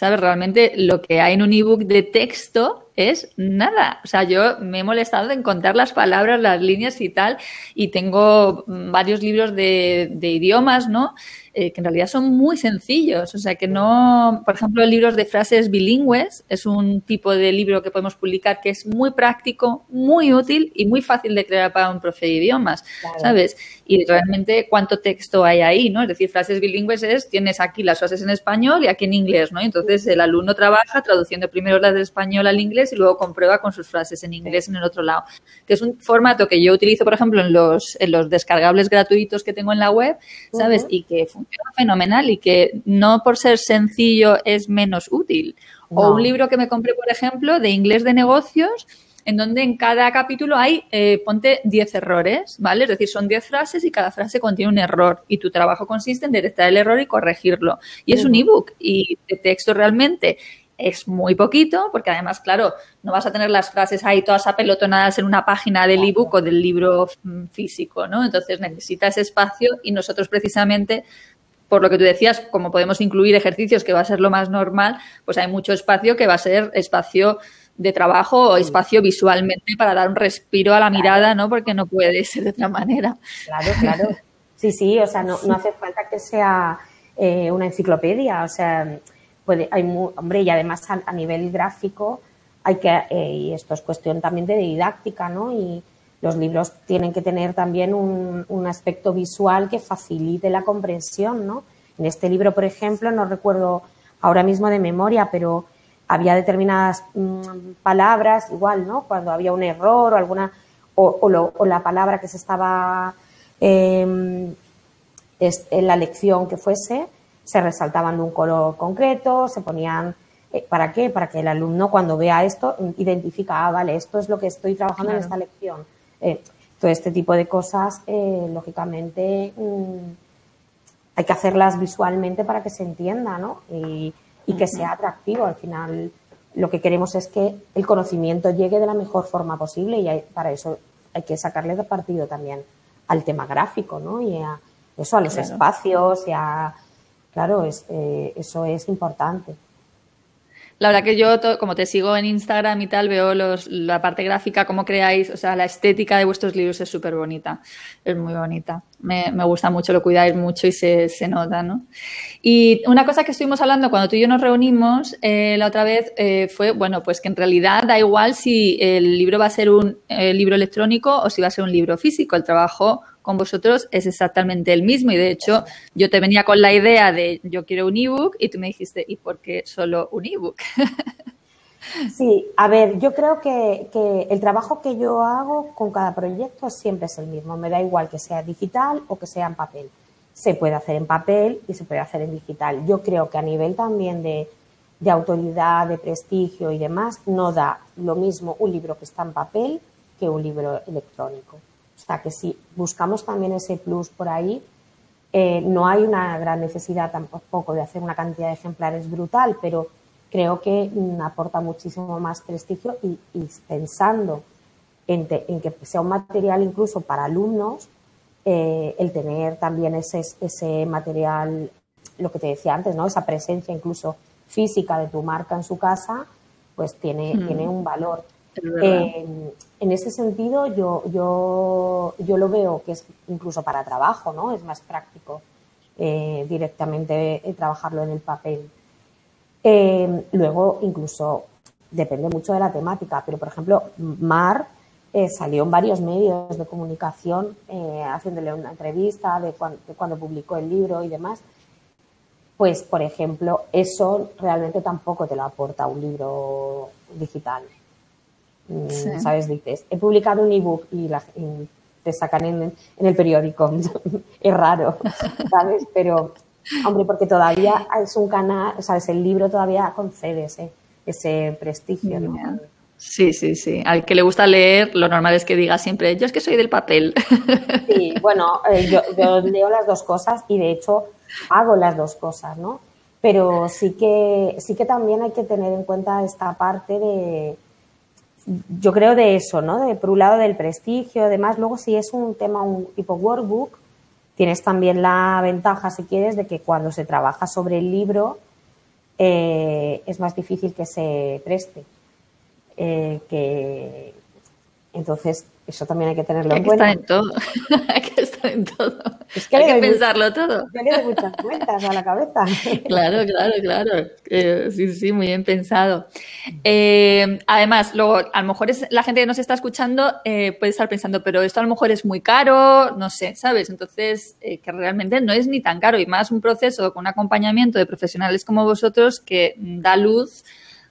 ¿sabes? Realmente lo que hay en un ebook de texto es nada. O sea, yo me he molestado en contar las palabras, las líneas y tal, y tengo varios libros de, de idiomas, ¿no? Eh, que en realidad son muy sencillos. O sea, que no, por ejemplo, libros de frases bilingües es un tipo de libro que podemos publicar que es muy práctico, muy útil y muy fácil de crear para un profe de idiomas, ¿sabes? Y realmente cuánto texto hay ahí, ¿no? Es decir, frases bilingües es, tienes aquí las frases en español y aquí en inglés, ¿no? Entonces el alumno trabaja traduciendo primero las de español al inglés y luego comprueba con sus frases en inglés en el otro lado. Que es un formato que yo utilizo, por ejemplo, en los, en los descargables gratuitos que tengo en la web, ¿sabes? Y que funciona fenomenal y que no por ser sencillo es menos útil. O un libro que me compré, por ejemplo, de inglés de negocios, en donde en cada capítulo hay, eh, ponte 10 errores, ¿vale? Es decir, son 10 frases y cada frase contiene un error y tu trabajo consiste en detectar el error y corregirlo. Y es un ebook y de texto realmente es muy poquito, porque además, claro, no vas a tener las frases ahí todas apelotonadas en una página del ebook o del libro mm, físico, ¿no? Entonces necesita ese espacio y nosotros precisamente por lo que tú decías, como podemos incluir ejercicios que va a ser lo más normal, pues hay mucho espacio que va a ser espacio de trabajo o espacio visualmente para dar un respiro a la mirada, ¿no? Porque no puede <laughs> ser de otra manera. Claro, claro. Sí, sí, o sea, no, no hace falta que sea eh, una enciclopedia, o sea, puede, hay hombre, y además a, nivel gráfico hay que, eh, y esto es cuestión también de didáctica, ¿no? Y los libros tienen que tener también un, un aspecto visual que facilite la comprensión, ¿no? En este libro, por ejemplo, no recuerdo ahora mismo de memoria, pero había determinadas mm, palabras, igual, ¿no? Cuando había un error o alguna, o, la palabra que se estaba em, en la lección que fuese, se resaltaban de un color concreto, se ponían, eh, ¿para qué? Para que el alumno cuando vea esto identifica, ah, vale, esto es lo que estoy trabajando en esta lección. Eh, todo este tipo de cosas, eh, lógicamente, mm, hay que hacerlas visualmente para que se entienda, ¿no? Y, y que sea atractivo. Al final, lo que queremos es que el conocimiento llegue de la mejor forma posible y para eso hay que sacarle de partido también al tema gráfico, ¿no? Y a eso, a los espacios y a... Claro, es, eh, eso es importante. La verdad que yo, como te sigo en Instagram y tal, veo los, la parte gráfica, cómo creáis, o sea, la estética de vuestros libros es súper bonita, es muy bonita. Me, me, gusta mucho, lo cuidáis mucho y se, se, nota, ¿no? Y una cosa que estuvimos hablando cuando tú y yo nos reunimos eh, la otra vez eh, fue, bueno, pues que en realidad da igual si el libro va a ser un eh, libro electrónico o si va a ser un libro físico. El trabajo con vosotros es exactamente el mismo y de hecho yo te venía con la idea de yo quiero un ebook y tú me dijiste ¿y por qué solo un ebook? <laughs> Sí, a ver, yo creo que, que, el trabajo que yo hago con cada proyecto siempre es el mismo. Me da igual que sea digital o que sea en papel. Se puede hacer en papel y se puede hacer en digital. Yo creo que a nivel también de, de autoridad, de prestigio y demás, no da lo mismo un libro que está en papel que un libro electrónico. O sea que si buscamos también ese plus por ahí, eh, no hay una gran necesidad tampoco de hacer una cantidad de ejemplares brutal, pero creo que mm, aporta muchísimo más prestigio y, pensando en, que sea un material incluso para alumnos, eh, el tener también ese, ese material, lo que te decía antes, ¿no? esa presencia incluso física de tu marca en su casa, pues tiene, mm. tiene un valor. Eh, en ese sentido, yo, yo, yo lo veo que es incluso para trabajo, ¿no? Es más práctico eh, directamente eh, trabajarlo en el papel. luego, incluso, depende mucho de la temática, pero por ejemplo, Mar salió en varios medios de comunicación haciéndole una entrevista de cuando publicó el libro y demás. Pues, por ejemplo, eso realmente tampoco te lo aporta un libro digital. ¿Sabes? Dices, he publicado un ebook y, y te sacan en, el periódico. <laughs> es raro, <laughs> ¿sabes? Pero, hombre, porque todavía es un canal, ¿sabes? El libro todavía concede ese, ese prestigio, Sí, sí, sí. Al que le gusta leer, lo normal es que diga siempre, yo es que soy del papel. <laughs> Sí, bueno, eh, yo, yo leo las dos cosas y de hecho hago las dos cosas, ¿no? Pero sí que, sí que también hay que tener en cuenta esta parte de, yo creo de eso, ¿no? De, por un lado del prestigio, además, luego si es un tema, un tipo workbook, tienes también la ventaja, si quieres, de que cuando se trabaja sobre el libro eh, es más difícil que se preste. Eh, que entonces eso también hay que tenerlo en cuenta. Hay que estar en todo. <laughs> hay que estar en todo. Es que hay que pensarlo todo. Yo le doy muchas vueltas a la cabeza. <laughs> claro, claro, claro. Eh, sí, sí, muy bien pensado. Eh, además, luego, a lo mejor es, la gente que nos está escuchando eh, puede estar pensando, pero esto a lo mejor es muy caro, no sé, ¿sabes? Entonces, que realmente no es ni tan caro y más un proceso con un acompañamiento de profesionales como vosotros que da luz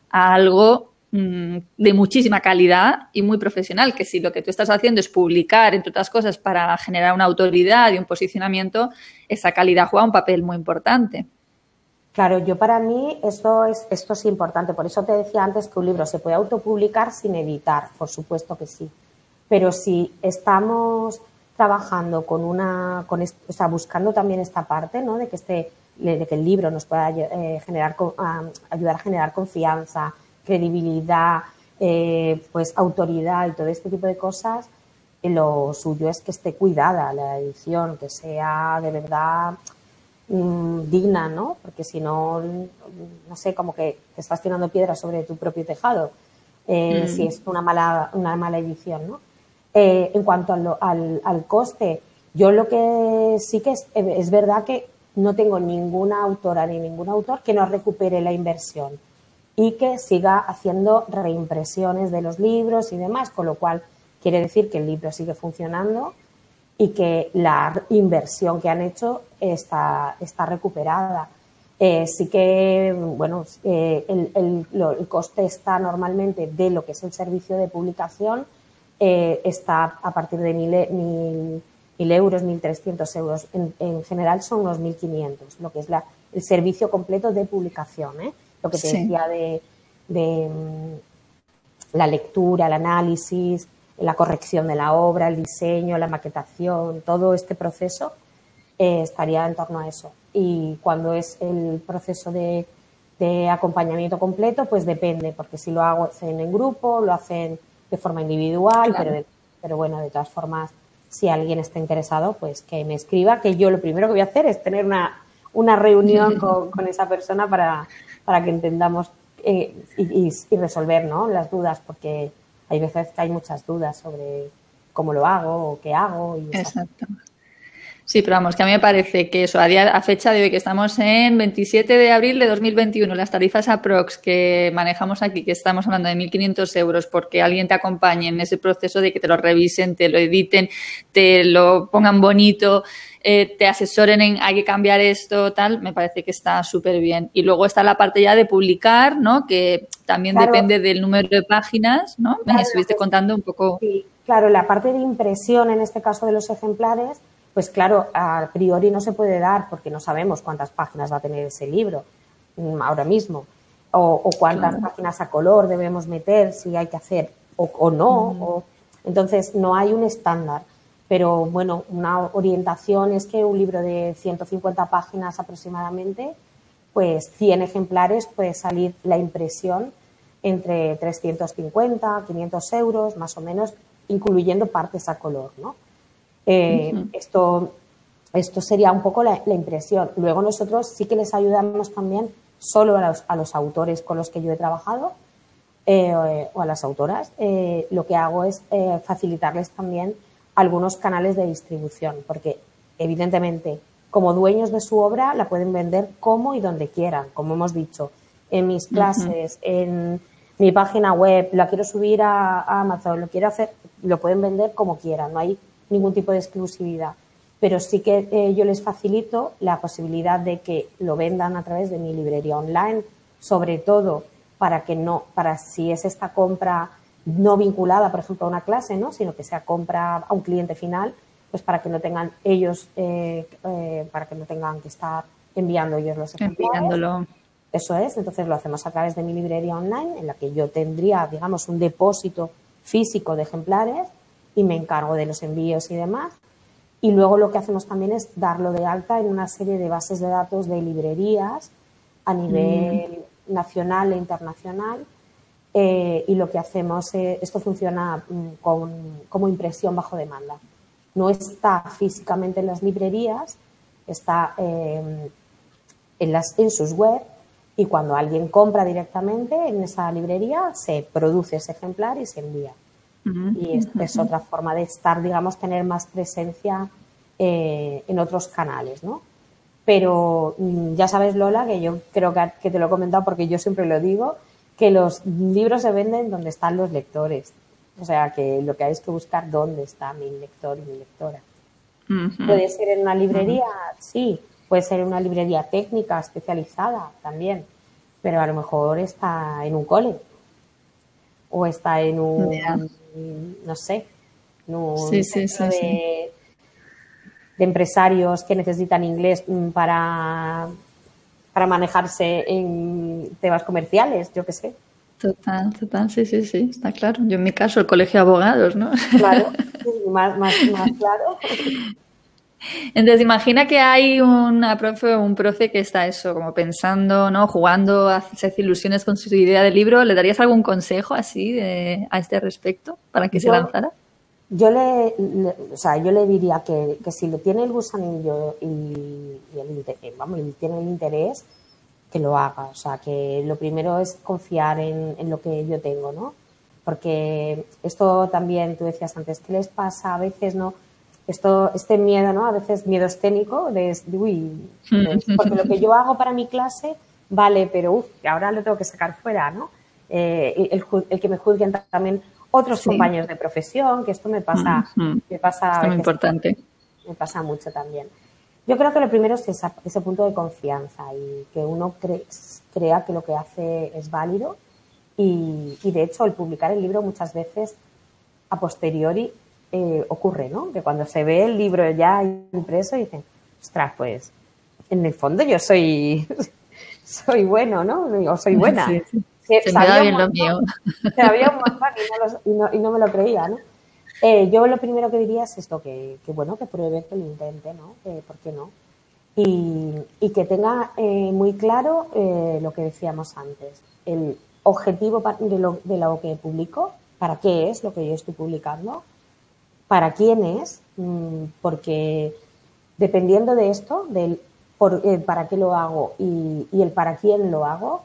a algo de muchísima calidad y muy profesional, que si lo que tú estás haciendo es publicar, entre otras cosas, para generar una autoridad y un posicionamiento, esa calidad juega un papel muy importante. Claro, yo para mí esto es, esto es importante. Por eso te decía antes que un libro se puede autopublicar sin editar, por supuesto que sí. Pero si estamos trabajando con una, con, o sea, buscando también esta parte, ¿no? De que este, de que el libro nos pueda eh, generar, ayudar a generar confianza, credibilidad, eh, pues autoridad y todo este tipo de cosas, eh, lo suyo es que esté cuidada la edición, que sea de verdad Mm, digna, ¿no? Porque si no, no sé, como que te estás tirando piedras sobre tu propio tejado, eh, mm. si es una mala, una mala edición, ¿no? Eh, en cuanto al, al, coste, yo lo que sí que es, es verdad que no tengo ninguna autora ni ningún autor que no recupere la inversión y que siga haciendo reimpresiones de los libros y demás, con lo cual quiere decir que el libro sigue funcionando y que la inversión que han hecho está, está recuperada. Eh, sí que, bueno, eh, el, el, coste está normalmente de lo que es el servicio de publicación, eh, está a partir de mil, mil, mil euros, 1.300 euros. En, en, general son unos 1.500, lo que es la, el servicio completo de publicación. Lo que te decía de, de mm, la lectura, el análisis, la corrección de la obra, el diseño, la maquetación, todo este proceso eh, estaría en torno a eso. Y cuando es el proceso de, acompañamiento completo, pues depende, porque si lo hago en grupo, lo hacen de forma individual, pero, pero bueno, de todas formas, si alguien está interesado, pues que me escriba, que yo lo primero que voy a hacer es tener una, una reunión <laughs> con, esa persona para, para que entendamos eh, y, y, resolver ¿no? las dudas, porque hay veces que hay muchas dudas sobre cómo lo hago o qué hago. Y Exacto. Sí, pero vamos, que a mí me parece que eso, a, día, a fecha de hoy, que estamos en 27 de abril de 2021, las tarifas aprox que manejamos aquí, que estamos hablando de 1.500 euros porque alguien te acompañe en ese proceso de que te lo revisen, te lo editen, te lo pongan bonito, eh, te asesoren en hay que cambiar esto, tal, me parece que está súper bien. Y luego está la parte ya de publicar, ¿no? Que también depende del número de páginas, ¿no? Me estuviste contando un poco. Sí, claro, la parte de impresión en este caso de los ejemplares, pues claro, a priori no se puede dar porque no sabemos cuántas páginas va a tener ese libro mm, ahora mismo. O, cuántas páginas a color debemos meter, si hay que hacer o, no. O, entonces, no hay un estándar. Pero bueno, una orientación es que un libro de 150 páginas aproximadamente, pues 100 ejemplares puede salir la impresión entre 350, 500 euros, más o menos, incluyendo partes a color, ¿no? Eh, esto, esto sería un poco la, impresión. Luego nosotros sí que les ayudamos también solo a los, a los autores con los que yo he trabajado eh, o a las autoras. Eh, lo que hago es facilitarles también algunos canales de distribución, porque evidentemente como dueños de su obra la pueden vender como y donde quieran, como hemos dicho, en mis clases, en mi página web, la quiero subir a, Amazon, lo quiero hacer, lo pueden vender como quieran, no hay ningún tipo de exclusividad. Pero sí que eh, yo les facilito la posibilidad de que lo vendan a través de mi librería online, sobre todo para que no, para si es esta compra no vinculada, por ejemplo, a una clase, ¿no? sino que sea compra a un cliente final, pues para que no tengan ellos, eh, eh, para que no tengan que estar enviando ellos los ejemplares. Enviándolo. Eso es, entonces lo hacemos a través de mi librería online, en la que yo tendría, digamos, un depósito físico de ejemplares y me encargo de los envíos y demás. Y luego lo que hacemos también es darlo de alta en una serie de bases de datos de librerías a nivel mm. nacional e internacional eh, y lo que hacemos, es, esto funciona mm, con, como impresión bajo demanda. No está físicamente en las librerías, está eh, en, las, en sus web y cuando alguien compra directamente en esa librería se produce ese ejemplar y se envía. Y es, es, otra forma de estar, digamos, tener más presencia eh, en otros canales, ¿no? Pero mm, ya sabes, Lola, que yo creo que, que, te lo he comentado porque yo siempre lo digo, que los libros se venden donde están los lectores. O sea, que lo que hay es que buscar dónde está mi lector y mi lectora. Puede ser en una librería, sí, puede ser en una librería técnica especializada también, pero a lo mejor está en un cole. o está en un, no sé, en un de, empresarios que necesitan inglés mm, para, para manejarse en temas comerciales, yo qué sé. Total, total, sí, sí, sí, está claro. Yo en mi caso, el colegio de abogados, ¿no? Claro, <laughs> más, más, más claro. Entonces, imagina que hay una profe o un profe que está eso, como pensando, ¿no? Jugando a hacerse ilusiones con su idea de libro. ¿Le darías algún consejo así de, a este respecto para que se lanzara? Yo le, o sea, yo le diría que, que si le tiene el gusanillo y, y, el, eh, vamos, y tiene el interés, que lo haga. O sea, que lo primero es confiar en, en lo que yo tengo, ¿no? Porque esto también, tú decías antes, ¿qué les pasa a veces, no? Esto, este miedo, ¿no? A veces miedo escénico de, uy, <laughs> porque lo que yo hago para mi clase vale, pero uf, ahora lo tengo que sacar fuera, ¿no? Eh, el, que me juzguen también otros compañeros de profesión, que esto me pasa, me pasa. muy importante. Me pasa mucho también. Yo creo que lo primero es ese punto de confianza y que uno crea que lo que hace es válido y, y, de hecho el publicar el libro muchas veces a posteriori eh, ocurre, ¿no? Que cuando se ve el libro ya impreso dicen, ostras, pues en el fondo yo soy, <laughs> soy bueno, ¿no? O soy buena. Sí, sí. Se, me da bien lo mío. <laughs> Sabía un montón y no, y no, me lo creía, ¿no? Eh, yo lo primero que diría es esto, que, que bueno, que pruebe, que lo intente, ¿no? ¿Por qué no? Y, y que tenga eh, muy claro eh, lo que decíamos antes, el objetivo de lo, de lo que publico, para qué es lo que yo estoy publicando, para quién es, mm, porque dependiendo de esto, del por, eh, para qué lo hago y, el para quién lo hago,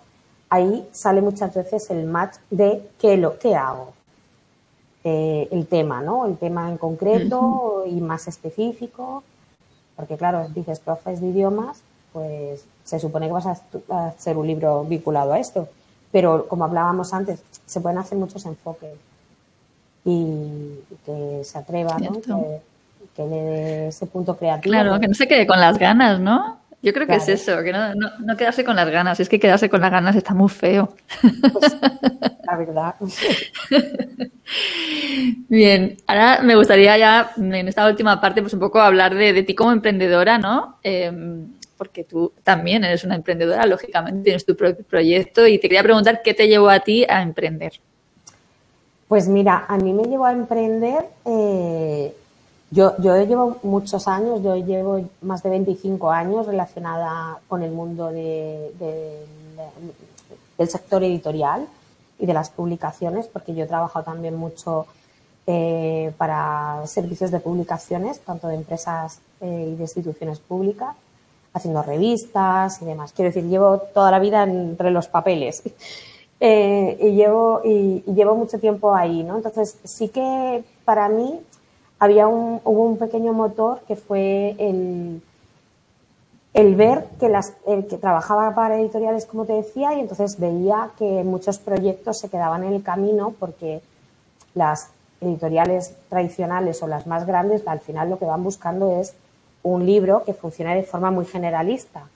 ahí sale muchas veces el match de qué, lo, qué hago. Eh, el tema, ¿no? El tema en concreto y más específico. Porque, claro, dices profes de idiomas, pues se supone que vas a, a hacer un libro vinculado a esto. Pero, como hablábamos antes, se pueden hacer muchos enfoques y que se atreva, ¿no? Que, le dé ese punto creativo. Claro, que no se quede con las ganas, ¿no? Yo creo que es eso, que no, no, quedarse con las ganas. Es que quedarse con las ganas está muy feo. Pues, <laughs> la verdad. Bien, ahora me gustaría ya en esta última parte pues un poco hablar de, ti como emprendedora, ¿no? Em, porque tú también eres una emprendedora, lógicamente tienes tu propio proyecto y te quería preguntar qué te llevó a ti a emprender. Pues mira, a mí me llevó a emprender, eh, yo, yo llevo muchos años, yo llevo más de 25 años relacionada con el mundo de, del sector editorial y de las publicaciones, porque yo he trabajado también mucho eh, para servicios de publicaciones, tanto de empresas eh, y de instituciones públicas, haciendo revistas y demás. Quiero decir, llevo toda la vida entre los papeles. Eh, y, llevo, y, llevo mucho tiempo ahí, ¿no? Entonces, sí que para mí había un, hubo un pequeño motor que fue el, el ver que, las, el que trabajaba para editoriales, como te decía, y entonces veía que muchos proyectos se quedaban en el camino porque las editoriales tradicionales o las más grandes, al final lo que van buscando es un libro que funcione de forma muy generalista.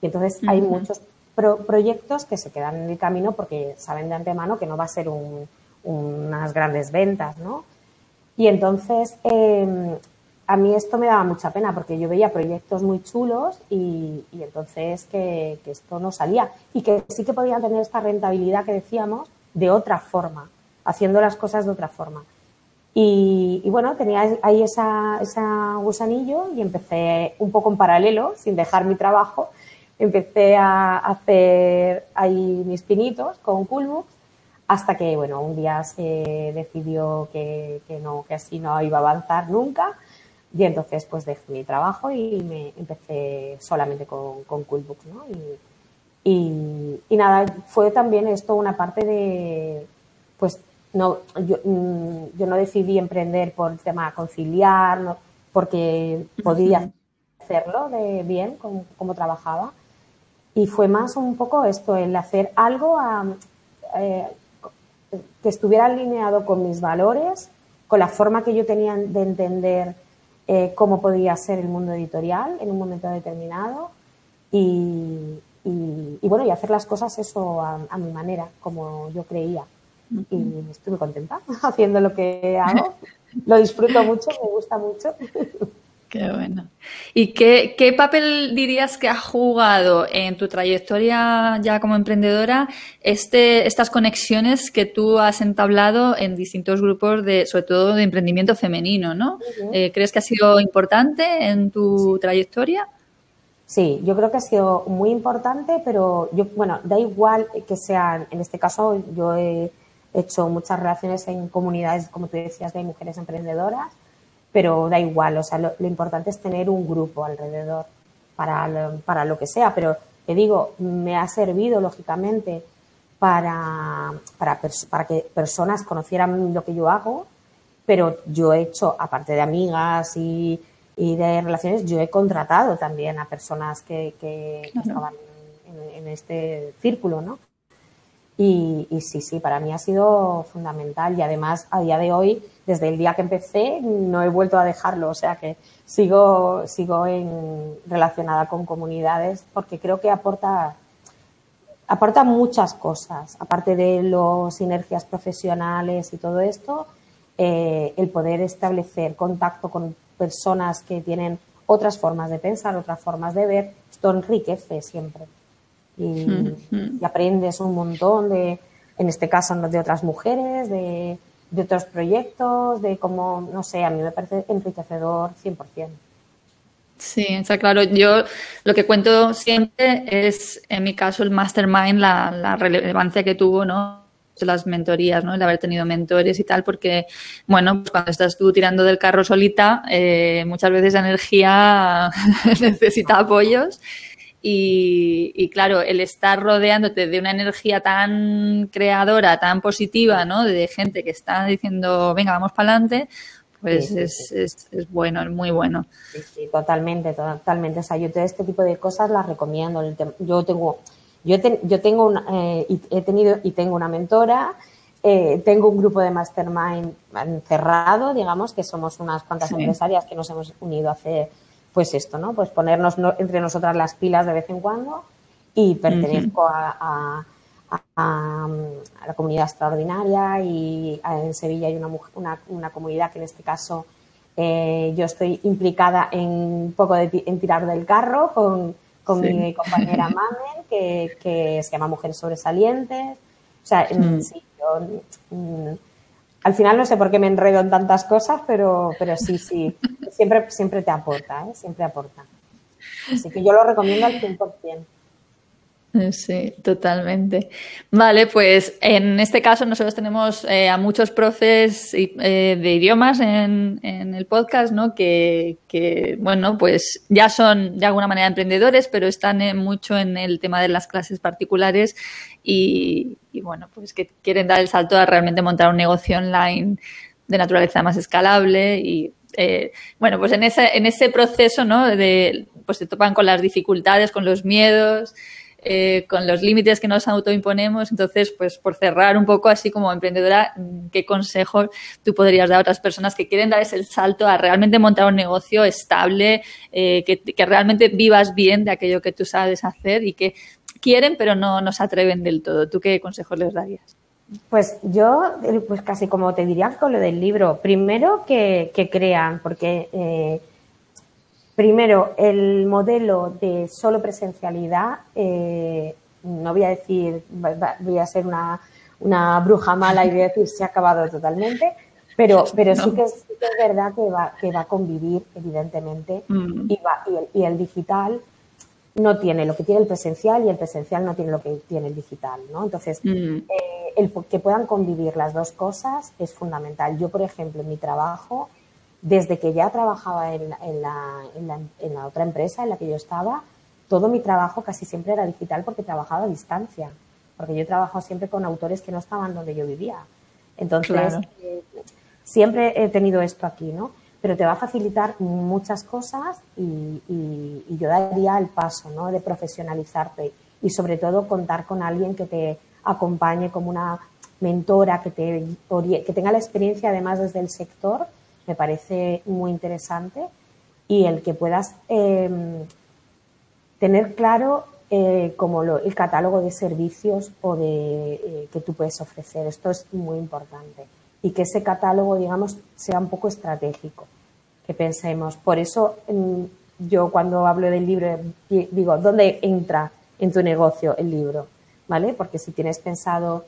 Y entonces hay muchos proyectos que se quedan en el camino porque saben de antemano que no va a ser unas grandes ventas, ¿no? Y entonces em, a mí esto me daba mucha pena porque yo veía proyectos muy chulos y, entonces que, esto no salía y que sí que podían tener esta rentabilidad que decíamos de otra forma, haciendo las cosas de otra forma. Y, bueno, tenía ahí esa, esa gusanillo y empecé un poco en paralelo, sin dejar mi trabajo, empecé a hacer ahí mis pinitos con Coolbooks hasta que, bueno, un día se decidió que, no, que así no iba a avanzar nunca. Y entonces pues dejé mi trabajo y me empecé solamente con, con Coolbooks, ¿no? Y, y, nada, fue también esto una parte de, pues no, yo, mm, yo no decidí emprender por el tema conciliar, porque podía hacerlo de bien como trabajaba, y fue más un poco esto, el hacer algo eh, que estuviera alineado con mis valores, con la forma que yo tenía de entender eh, cómo podía ser el mundo editorial en un momento determinado y, bueno, y hacer las cosas eso a, mi manera, como yo creía. y estoy muy contenta <laughs> haciendo lo que hago. Lo disfruto mucho, me gusta mucho. <laughs> Qué bueno. ¿Y qué, qué, papel dirías que ha jugado en tu trayectoria ya como emprendedora este, estas conexiones que tú has entablado en distintos grupos, de, sobre todo de emprendimiento femenino, ¿no? Eh, ¿Crees que ha sido importante en tu trayectoria? Sí, yo creo que ha sido muy importante, pero yo, bueno, da igual que sean, en este caso yo he hecho muchas relaciones en comunidades, como tú decías, de mujeres emprendedoras pero da igual, o sea, lo, importante es tener un grupo alrededor para lo, para lo que sea, pero te digo, me ha servido lógicamente para, para, para que personas conocieran lo que yo hago, pero yo he hecho, aparte de amigas y, y de relaciones, yo he contratado también a personas que, que, estaban en, en, este círculo, ¿no? Y, y, sí, sí, para mí ha sido fundamental. Y además a día de hoy desde el día que empecé no he vuelto a dejarlo, o sea que sigo, sigo en, relacionada con comunidades porque creo que aporta, aporta muchas cosas, aparte de las sinergias profesionales y todo esto, eh, el poder establecer contacto con personas que tienen otras formas de pensar, otras formas de ver, esto enriquece siempre. Y, mm-hmm. y aprendes un montón de, en este caso, de otras mujeres, de, de otros proyectos, de cómo, no sé, a mí me parece enriquecedor 100%. Sí, está claro. Yo lo que cuento siempre es, en mi caso, el mastermind, la, relevancia que tuvo, ¿no? las mentorías, ¿no? El haber tenido mentores y tal, porque, bueno, pues cuando estás tú tirando del carro solita, eh, muchas veces la energía <laughs> necesita apoyos y, claro, el estar rodeándote de una energía tan creadora, tan positiva, ¿no? De gente que está diciendo, venga, vamos para adelante, pues es, Es, es, bueno, es muy bueno. Sí, sí, totalmente, totalmente. O sea, yo este tipo de cosas las recomiendo. Yo tengo, yo, yo tengo una, eh, he tenido y tengo una mentora, eh, tengo un grupo de mastermind cerrado, digamos, que somos unas cuantas empresarias que nos hemos unido hace pues esto, ¿no? Pues ponernos entre nosotras las pilas de vez en cuando y pertenezco a, la comunidad extraordinaria y en Sevilla hay una, una, comunidad que en este caso eh, yo estoy implicada en un poco de, en tirar del carro con, con mi compañera <laughs> Mamen, que, que, se llama Mujeres Sobresalientes. O sea, mm. sí, yo mm, al final no sé por qué me enredo en tantas cosas, pero, pero sí, sí, <laughs> siempre, siempre te aporta, ¿eh? siempre aporta. Así que yo lo recomiendo al 100%. Sí, totalmente. Vale, pues en este caso nosotros tenemos eh, a muchos profes eh, de idiomas en, el podcast, ¿no? Que, que, bueno, pues ya son de alguna manera emprendedores, pero están eh, mucho en el tema de las clases particulares y, y, bueno, pues que quieren dar el salto a realmente montar un negocio online de naturaleza más escalable bueno, pues en ese, en ese proceso, ¿no? De, pues se topan con las dificultades, con los miedos, eh, con los límites que nos autoimponemos. Entonces, pues por cerrar un poco así como emprendedora, ¿qué consejo tú podrías dar a otras personas que quieren dar ese salto a realmente montar un negocio estable, eh, que, que, realmente vivas bien de aquello que tú sabes hacer y que quieren pero no, no se atreven del todo? ¿Tú qué consejos les darías? Pues yo, pues casi como te diría con lo del libro, primero que, que crean, porque eh, Primero, el modelo de solo presencialidad, eh, no voy a decir, voy a ser una, una, bruja mala y voy a decir se ha acabado totalmente, pero, <laughs> pero sí, que es, verdad que va, que va a convivir, evidentemente, mm. y, va, y, el, y, el, digital no tiene lo que tiene el presencial y el presencial no tiene lo que tiene el digital, ¿no? Entonces, mm. eh, el que puedan convivir las dos cosas es fundamental. Yo, por ejemplo, en mi trabajo, desde que ya trabajaba en, la, otra empresa en la que yo estaba, todo mi trabajo casi siempre era digital porque trabajaba a distancia, porque yo he trabajado siempre con autores que no estaban donde yo vivía. Entonces, eh, siempre he tenido esto aquí, ¿no? Pero te va a facilitar muchas cosas y, yo daría el paso, ¿no? De profesionalizarte y sobre todo contar con alguien que te acompañe como una mentora, que, te, que tenga la experiencia además desde el sector me parece muy interesante y el que puedas em, tener claro eh, como el catálogo de servicios o de, eh, que tú puedes ofrecer. Esto es muy importante. Y que ese catálogo, digamos, sea un poco estratégico, que pensemos. Por eso mm, yo cuando hablo del libro digo, ¿dónde entra en tu negocio el libro? ¿Vale? Porque si tienes pensado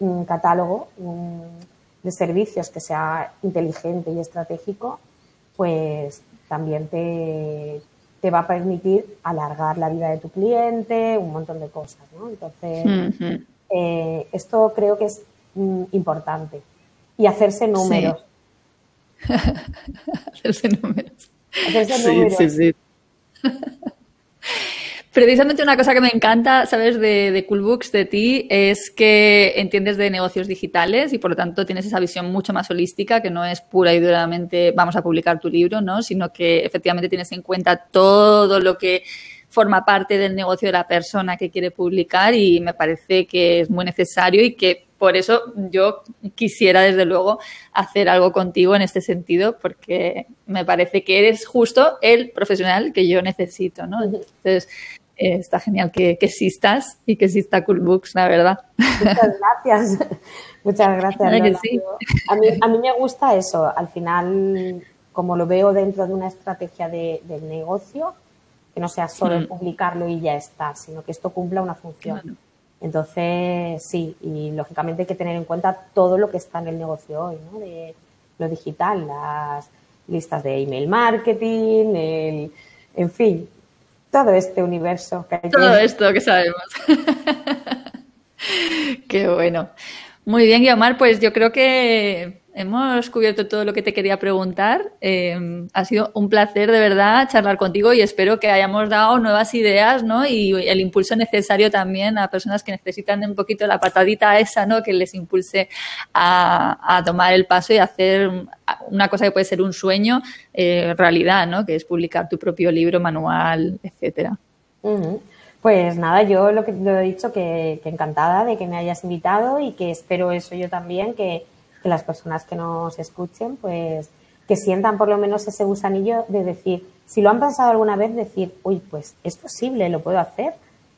un catálogo de servicios que sea inteligente y estratégico, pues también te, te va a permitir alargar la vida de tu cliente, un montón de cosas, ¿no? Entonces, eh, esto creo que es mm, importante. Y <laughs> hacerse números. hacerse números. Hacerse números. Sí, sí, sí. <laughs> Precisamente una cosa que me encanta, ¿sabes? De, de Coolbooks, de ti, es que entiendes de negocios digitales y por lo tanto tienes esa visión mucho más holística, que no es pura y duramente vamos a publicar tu libro, ¿no? Sino que efectivamente tienes en cuenta todo lo que forma parte del negocio de la persona que quiere publicar y me parece que es muy necesario y que por eso yo quisiera desde luego hacer algo contigo en este sentido porque me parece que eres justo el profesional que yo necesito, ¿no? Entonces, eh, está genial que, existas y que exista Coolbooks, la verdad. Muchas <laughs> gracias. Muchas gracias. a, mí, me gusta eso. Al final, como lo veo dentro de una estrategia de, del negocio, que no sea solo hmm. publicarlo y ya está, sino que esto cumpla una función. Entonces, sí, y lógicamente hay que tener en cuenta todo lo que está en el negocio hoy, ¿no? De lo digital, las listas de email marketing, el, en fin, todo este universo. Que hay todo esto que sabemos. <laughs> Qué bueno. Muy bien, Guiomar, pues yo creo que hemos cubierto todo lo que te quería preguntar. Em, ha sido un placer de verdad charlar contigo y espero que hayamos dado nuevas ideas ¿no? y el impulso necesario también a personas que necesitan un poquito la patadita esa ¿no? que les impulse a, tomar el paso y hacer una cosa que puede ser un sueño eh, realidad, ¿no? que es publicar tu propio libro, manual, etcétera. Pues nada, yo lo que lo he dicho que encantada de que me hayas invitado y que espero eso yo también que que las personas que nos escuchen, pues que sientan por lo menos ese gusanillo de decir, si lo han pensado alguna vez, decir, uy, pues es posible, lo puedo hacer.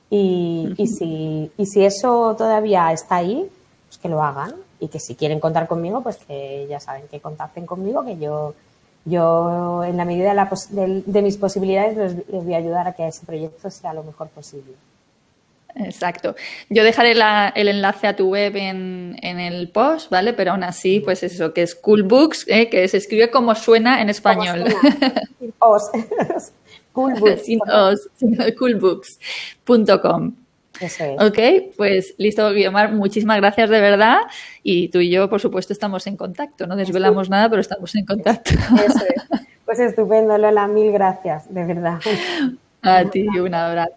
Y, y, si, y si eso todavía está ahí, pues que lo hagan. Y que si quieren contar conmigo, pues que ya saben que contacten conmigo, que yo, yo en la medida de, de, mis posibilidades les, les voy a ayudar a que ese proyecto sea lo mejor posible. Exacto. Yo dejaré el enlace a tu web en, el post, ¿vale? Pero aún así, pues eso, que es Coolbooks, ¿eh? que se escribe como suena en español. os. <laughs> Coolbooks. coolbooks.com. Eso es. Ok, pues listo, Guiomar, muchísimas gracias de verdad. Y tú y yo, por supuesto, estamos en contacto. No desvelamos nada, pero estamos en contacto. Eso es. Pues estupendo, Lola, mil gracias, de verdad. <laughs> A ti, un abrazo.